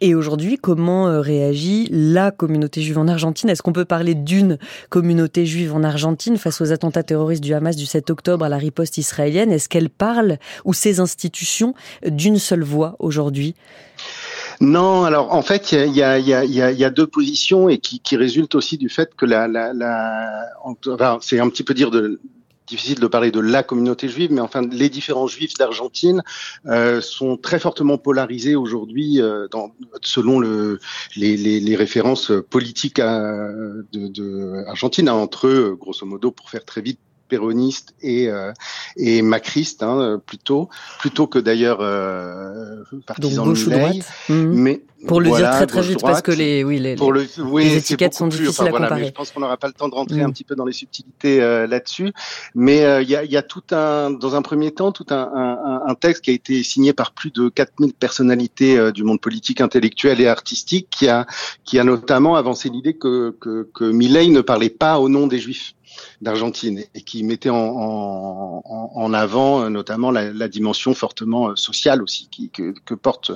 Et aujourd'hui, comment réagit la communauté juive en Argentine? Est-ce qu'on peut parler d'une communauté juive en Argentine face aux attentats terroristes du Hamas du 7 octobre à la riposte israélienne? Est-ce qu'elle parle ou ces institutions d'une seule voix aujourd'hui? Non, alors en fait, il y a, deux positions et qui, résultent aussi du fait que c'est un petit peu difficile de parler de la communauté juive, mais enfin les différents juifs d'Argentine euh, sont très fortement polarisés aujourd'hui euh, selon le, les, références politiques euh, de Argentine, hein, entre eux, grosso modo, pour faire très vite, péroniste et euh, et macriste hein, plutôt plutôt que d'ailleurs euh, partisan Donc, gauche de droite. Mmh. mais pour le voilà, dire très très vite droite, parce que les oui les, pour le, oui, les étiquettes sont difficiles enfin, à voilà, comparer. mais je pense qu'on n'aura pas le temps de rentrer Mmh. un petit peu dans les subtilités euh, là-dessus mais euh, il y, a, y a tout un dans un premier temps tout un, un, un, texte qui a été signé par plus de 4000 personnalités euh, du monde politique intellectuel et artistique qui a qui a notamment avancé l'idée que que, que Milley ne parlait pas au nom des juifs d'Argentine et qui mettait en, en, en avant euh, notamment la, la, dimension fortement euh, sociale aussi qui, que, que, porte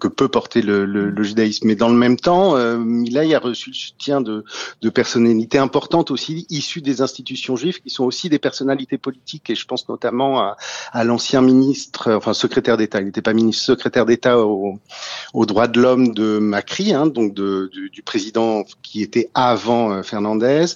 que peut porter le, le, le, judaïsme. Mais dans le même temps, euh, Milay a reçu le soutien de, de personnalités importantes aussi issues des institutions juives qui sont aussi des personnalités politiques et je pense notamment à, à l'ancien ministre, enfin secrétaire d'État, il n'était pas ministre, secrétaire d'État aux au droits de l'homme de Macri, hein, donc de, du, du, président qui était avant euh, Fernandez.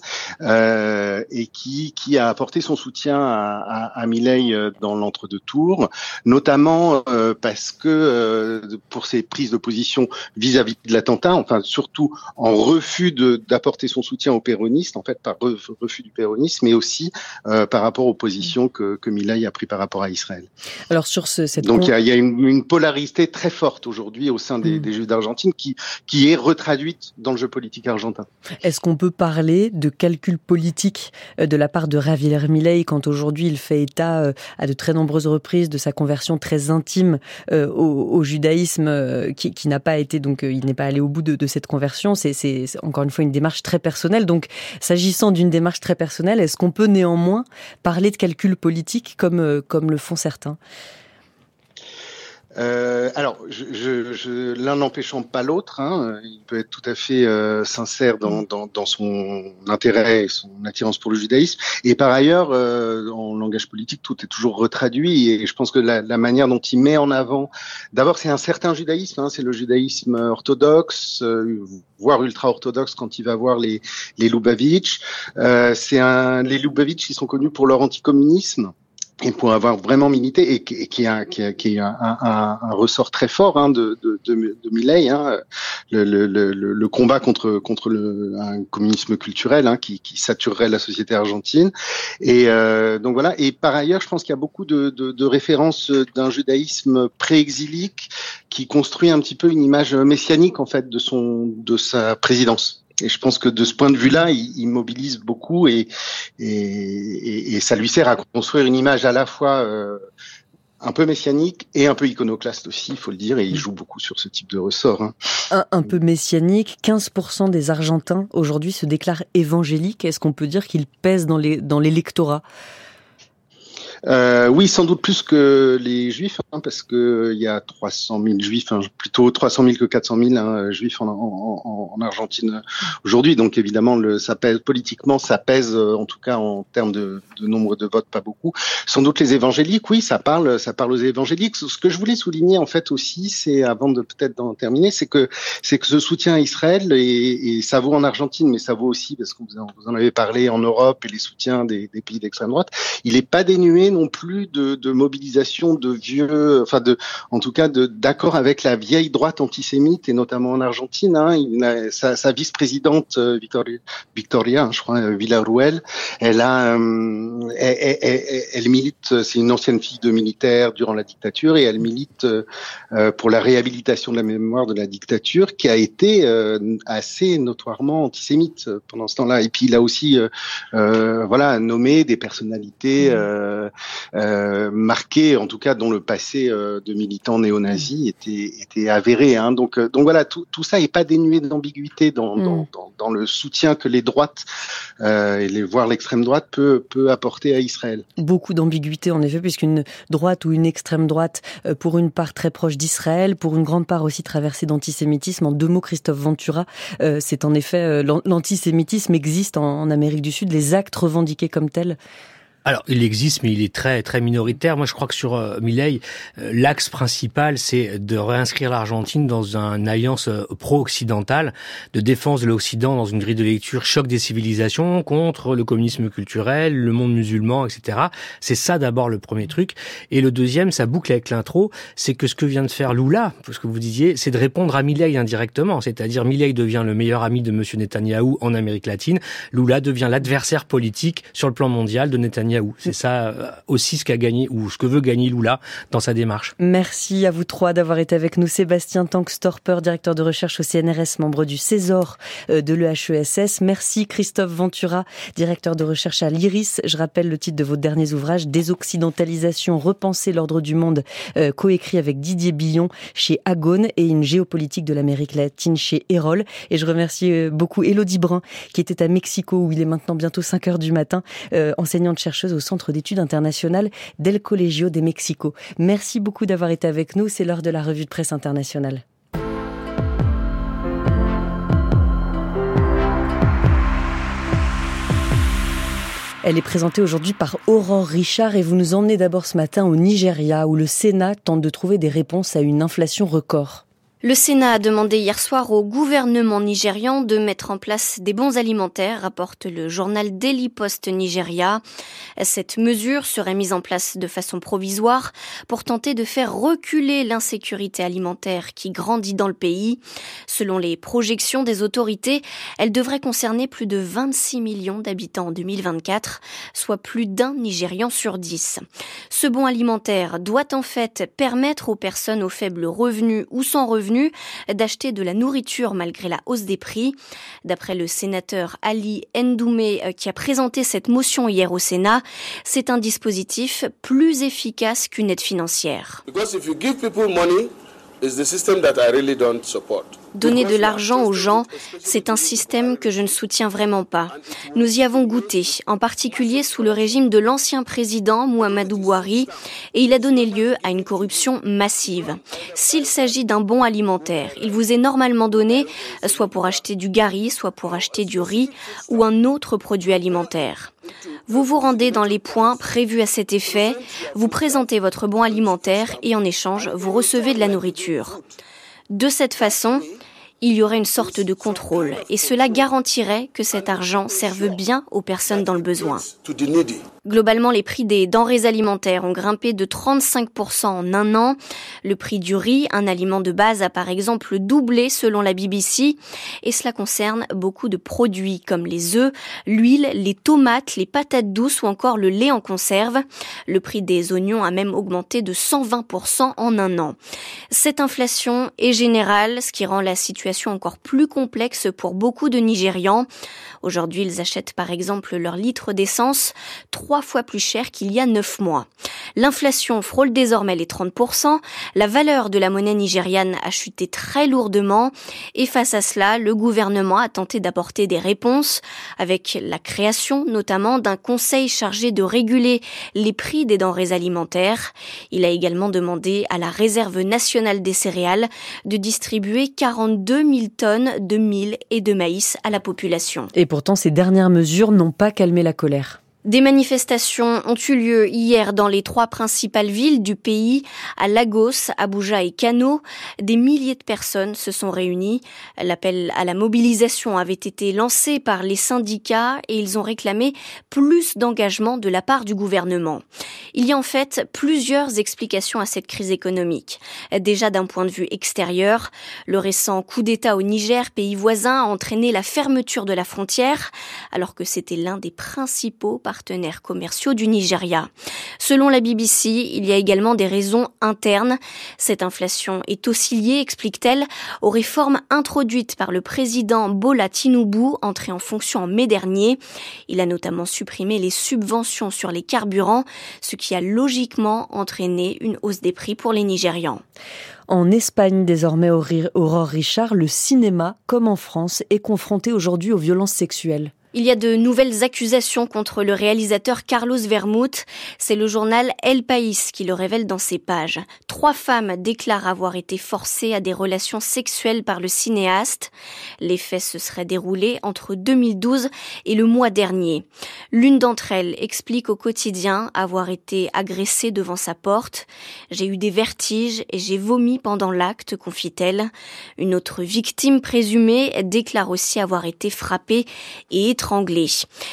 Euh, et et qui, qui a apporté son soutien à, à, à Milley dans l'entre-deux tours, notamment parce que pour ses prises de position vis-à-vis de l'attentat, enfin surtout en refus d'apporter son soutien aux péronistes, en fait par refus du péronisme, mais aussi par rapport aux positions que, que Milley a pris par rapport à Israël. Alors sur ce, cette donc il y a, y a une, une, polarité très forte aujourd'hui au sein des, mm. des Juifs d'Argentine qui qui est retraduite dans le jeu politique argentin. Est-ce qu'on peut parler de calcul politique euh, de la part de Javier Milei quand aujourd'hui il fait état euh, à de très nombreuses reprises de sa conversion très intime euh, au, au judaïsme qui, qui n'a pas été donc il n'est pas allé au bout de, de cette conversion. C'est encore une fois une démarche très personnelle. Donc s'agissant d'une démarche très personnelle, est-ce qu'on peut néanmoins parler de calcul politique comme comme le font certains? Euh, alors, je, je, je, l'un n'empêchant pas l'autre, hein, il peut être tout à fait euh, sincère dans, dans, dans, son intérêt et son attirance pour le judaïsme. Et par ailleurs, euh, en langage politique, tout est toujours retraduit. Et je pense que la, la manière dont il met en avant, d'abord, c'est un certain judaïsme, hein, c'est le judaïsme orthodoxe, euh, voire ultra-orthodoxe quand il va voir les, les Lubavitch. Euh, c'est un, les Lubavitch qui sont connus pour leur anticommunisme et pour avoir vraiment milité et qui, a, qui, a, qui a un, un, un, ressort très fort hein, de, de, de, de Milley, hein, le, le, le, le, combat contre contre le, un communisme culturel hein, qui, qui saturerait la société argentine. Et euh, donc voilà. Et par ailleurs, je pense qu'il y a beaucoup de, de, de références d'un judaïsme pré-exilique qui construit un petit peu une image messianique en fait de son de sa présidence. Et je pense que de ce point de vue-là, il, il, mobilise beaucoup et, et, et, ça lui sert à construire une image à la fois euh, un peu messianique et un peu iconoclaste aussi, il faut le dire, et il joue beaucoup sur ce type de ressort. Hein. Un, un, peu messianique, 15% des Argentins aujourd'hui se déclarent évangéliques. Est-ce qu'on peut dire qu'ils pèsent dans l'électorat dans euh, oui, sans doute plus que les juifs, hein, parce que il y a 300 000 juifs, hein, plutôt 300 000 que 400 000 hein, juifs en, en, en Argentine aujourd'hui. Donc évidemment, ça pèse politiquement, ça pèse euh, en tout cas en termes de, nombre de votes, pas beaucoup. Sans doute les évangéliques, oui, ça parle, ça parle aux évangéliques. Ce que je voulais souligner en fait aussi, c'est avant de peut-être d'en terminer, c'est que c'est que ce soutien à Israël et, ça vaut en Argentine, mais ça vaut aussi parce que vous en, vous avez parlé en Europe et les soutiens des, des pays d'extrême droite. Il n'est pas dénué non plus de, de, mobilisation de vieux, enfin de, en tout cas d'accord avec la vieille droite antisémite et notamment en Argentine. Hein, il sa, sa vice-présidente euh, Victoria, Victoria, je crois, euh, Villarruel, elle a, euh, elle, elle, elle, milite, c'est une ancienne fille de militaire durant la dictature et elle milite euh, pour la réhabilitation de la mémoire de la dictature qui a été euh, assez notoirement antisémite pendant ce temps-là. Et puis il a aussi, voilà, nommé des personnalités. Mmh. Euh, marqué, en tout cas dont le passé euh, de militants néo-nazis était, était avéré. Hein. Donc, euh, donc voilà, tout, tout ça n'est pas dénué d'ambiguïté dans, mm. dans, dans, dans, le soutien que les droites, euh, et les, voire l'extrême droite, peut, peut apporter à Israël. Beaucoup d'ambiguïté en effet, puisqu'une droite ou une extrême droite, pour une part très proche d'Israël, pour une grande part aussi traversée d'antisémitisme. En deux mots, Christophe Ventura, c'est en effet l'antisémitisme existe en, en Amérique du Sud, les actes revendiqués comme tels alors, il existe, mais il est très très minoritaire. Moi, je crois que sur euh, Milley, euh, l'axe principal, c'est de réinscrire l'Argentine dans une alliance euh, pro-occidentale, de défense de l'Occident dans une grille de lecture choc des civilisations contre le communisme culturel, le monde musulman, etc. C'est ça d'abord le premier truc. Et le deuxième, ça boucle avec l'intro, c'est que ce que vient de faire Lula, ce que vous disiez, c'est de répondre à Milley indirectement. C'est-à-dire, Milley devient le meilleur ami de Monsieur Netanyahou en Amérique latine. Lula devient l'adversaire politique sur le plan mondial de Netanyahou c'est ça euh, aussi ce qu'a gagné ou ce que veut gagner Lula dans sa démarche. Merci à vous trois d'avoir été avec nous. Sébastien Tankstorper, directeur de recherche au CNRS, membre du Césor euh, de l'EHESS. Merci Christophe Ventura, directeur de recherche à l'IRIS. Je rappelle le titre de vos derniers ouvrages, Désoccidentalisation, repenser l'ordre du monde, euh, coécrit avec Didier Billon chez Agone et une géopolitique de l'Amérique latine chez Erol. Et je remercie beaucoup Elodie Brun qui était à Mexico où il est maintenant bientôt 5 heures du matin, enseignante chercheuse au Centre d'études internationales del Colegio de Mexico. Merci beaucoup d'avoir été avec nous. C'est l'heure de la revue de presse internationale. Elle est présentée aujourd'hui par Aurore Richard et vous nous emmenez d'abord ce matin au Nigeria où le Sénat tente de trouver des réponses à une inflation record. Le Sénat a demandé hier soir au gouvernement nigérian de mettre en place des bons alimentaires, rapporte le journal Daily Post Nigeria. Cette mesure serait mise en place de façon provisoire pour tenter de faire reculer l'insécurité alimentaire qui grandit dans le pays. Selon les projections des autorités, elle devrait concerner plus de 26 millions d'habitants en 2024, soit plus d'un Nigérian sur dix. Ce bon alimentaire doit en fait permettre aux personnes aux faibles revenus ou sans revenus d'acheter de la nourriture malgré la hausse des prix. D'après le sénateur Ali Ndoumé euh, qui a présenté cette motion hier au Sénat, c'est un dispositif plus efficace qu'une aide financière. Donner de l'argent aux gens, c'est un système que je ne soutiens vraiment pas. Nous y avons goûté, en particulier sous le régime de l'ancien président Muhammadu Buhari, et il a donné lieu à une corruption massive. S'il s'agit d'un bon alimentaire, il vous est normalement donné soit pour acheter du gari, soit pour acheter du riz ou un autre produit alimentaire. Vous vous rendez dans les points prévus à cet effet, vous présentez votre bon alimentaire et en échange, vous recevez de la nourriture. De cette façon, il y aurait une sorte de contrôle et cela garantirait que cet argent serve bien aux personnes dans le besoin. Globalement, les prix des denrées alimentaires ont grimpé de 35% en un an. Le prix du riz, un aliment de base, a par exemple doublé selon la BBC. Et cela concerne beaucoup de produits comme les œufs, l'huile, les tomates, les patates douces ou encore le lait en conserve. Le prix des oignons a même augmenté de 120% en un an. Cette inflation est générale, ce qui rend la situation encore plus complexe pour beaucoup de Nigérians. Aujourd'hui, ils achètent par exemple leur litre d'essence trois fois plus cher qu'il y a neuf mois. L'inflation frôle désormais les 30%, la valeur de la monnaie nigériane a chuté très lourdement et face à cela, le gouvernement a tenté d'apporter des réponses avec la création notamment d'un conseil chargé de réguler les prix des denrées alimentaires. Il a également demandé à la réserve nationale des céréales de distribuer 42 000 tonnes de mil et de maïs à la population. Et pourtant, ces dernières mesures n'ont pas calmé la colère. Des manifestations ont eu lieu hier dans les trois principales villes du pays, à Lagos, Abuja et Kano. Des milliers de personnes se sont réunies. L'appel à la mobilisation avait été lancé par les syndicats et ils ont réclamé plus d'engagement de la part du gouvernement. Il y a en fait plusieurs explications à cette crise économique. Déjà d'un point de vue extérieur, le récent coup d'État au Niger, pays voisin, a entraîné la fermeture de la frontière, alors que c'était l'un des principaux partenaires commerciaux du Nigeria. Selon la BBC, il y a également des raisons internes. Cette inflation est aussi liée, explique-t-elle, aux réformes introduites par le président Bola Tinubu, entré en fonction en mai dernier. Il a notamment supprimé les subventions sur les carburants, ce qui a logiquement entraîné une hausse des prix pour les Nigérians. En Espagne, désormais, Aurore Richard, le cinéma, comme en France, est confronté aujourd'hui aux violences sexuelles. Il y a de nouvelles accusations contre le réalisateur Carlos Vermouth. C'est le journal El País qui le révèle dans ses pages. Trois femmes déclarent avoir été forcées à des relations sexuelles par le cinéaste. Les faits se seraient déroulés entre 2012 et le mois dernier. L'une d'entre elles explique au quotidien avoir été agressée devant sa porte. J'ai eu des vertiges et j'ai vomi pendant l'acte, confie-t-elle. Une autre victime présumée déclare aussi avoir été frappée et étranglée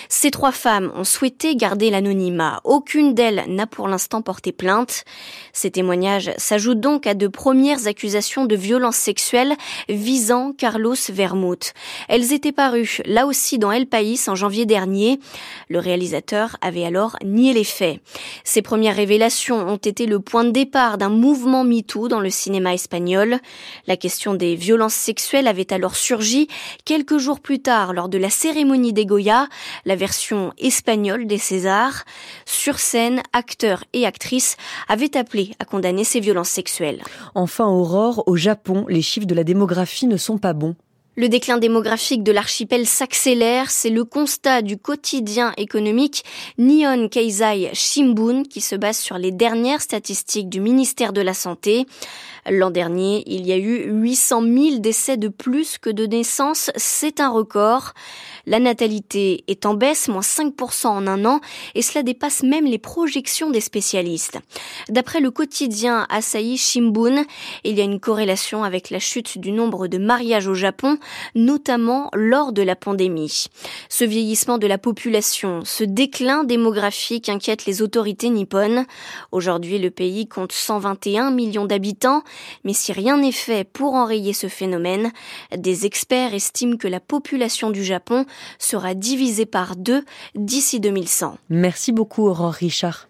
ces trois femmes ont souhaité garder l'anonymat. Aucune d'elles n'a pour l'instant porté plainte. Ces témoignages s'ajoutent donc à de premières accusations de violences sexuelles visant Carlos Vermouth. Elles étaient parues là aussi dans El País en janvier dernier. Le réalisateur avait alors nié les faits. Ces premières révélations ont été le point de départ d'un mouvement MeToo dans le cinéma espagnol. La question des violences sexuelles avait alors surgi quelques jours plus tard lors de la cérémonie des Goya, la version espagnole des Césars. Sur scène, acteurs et actrices avaient appelé à condamner ces violences sexuelles. Enfin, Aurore, au Japon, les chiffres de la démographie ne sont pas bons. Le déclin démographique de l'archipel s'accélère, c'est le constat du quotidien économique Nihon Keizai Shimbun qui se base sur les dernières statistiques du ministère de la Santé. L'an dernier, il y a eu 800 000 décès de plus que de naissances, c'est un record. La natalité est en baisse, moins 5% en un an, et cela dépasse même les projections des spécialistes. D'après le quotidien Asahi Shimbun, il y a une corrélation avec la chute du nombre de mariages au Japon, notamment lors de la pandémie. Ce vieillissement de la population, ce déclin démographique inquiète les autorités nippones. Aujourd'hui, le pays compte 121 millions d'habitants, mais si rien n'est fait pour enrayer ce phénomène, des experts estiment que la population du Japon sera divisée par deux d'ici 2100. Merci beaucoup Aurore Richard.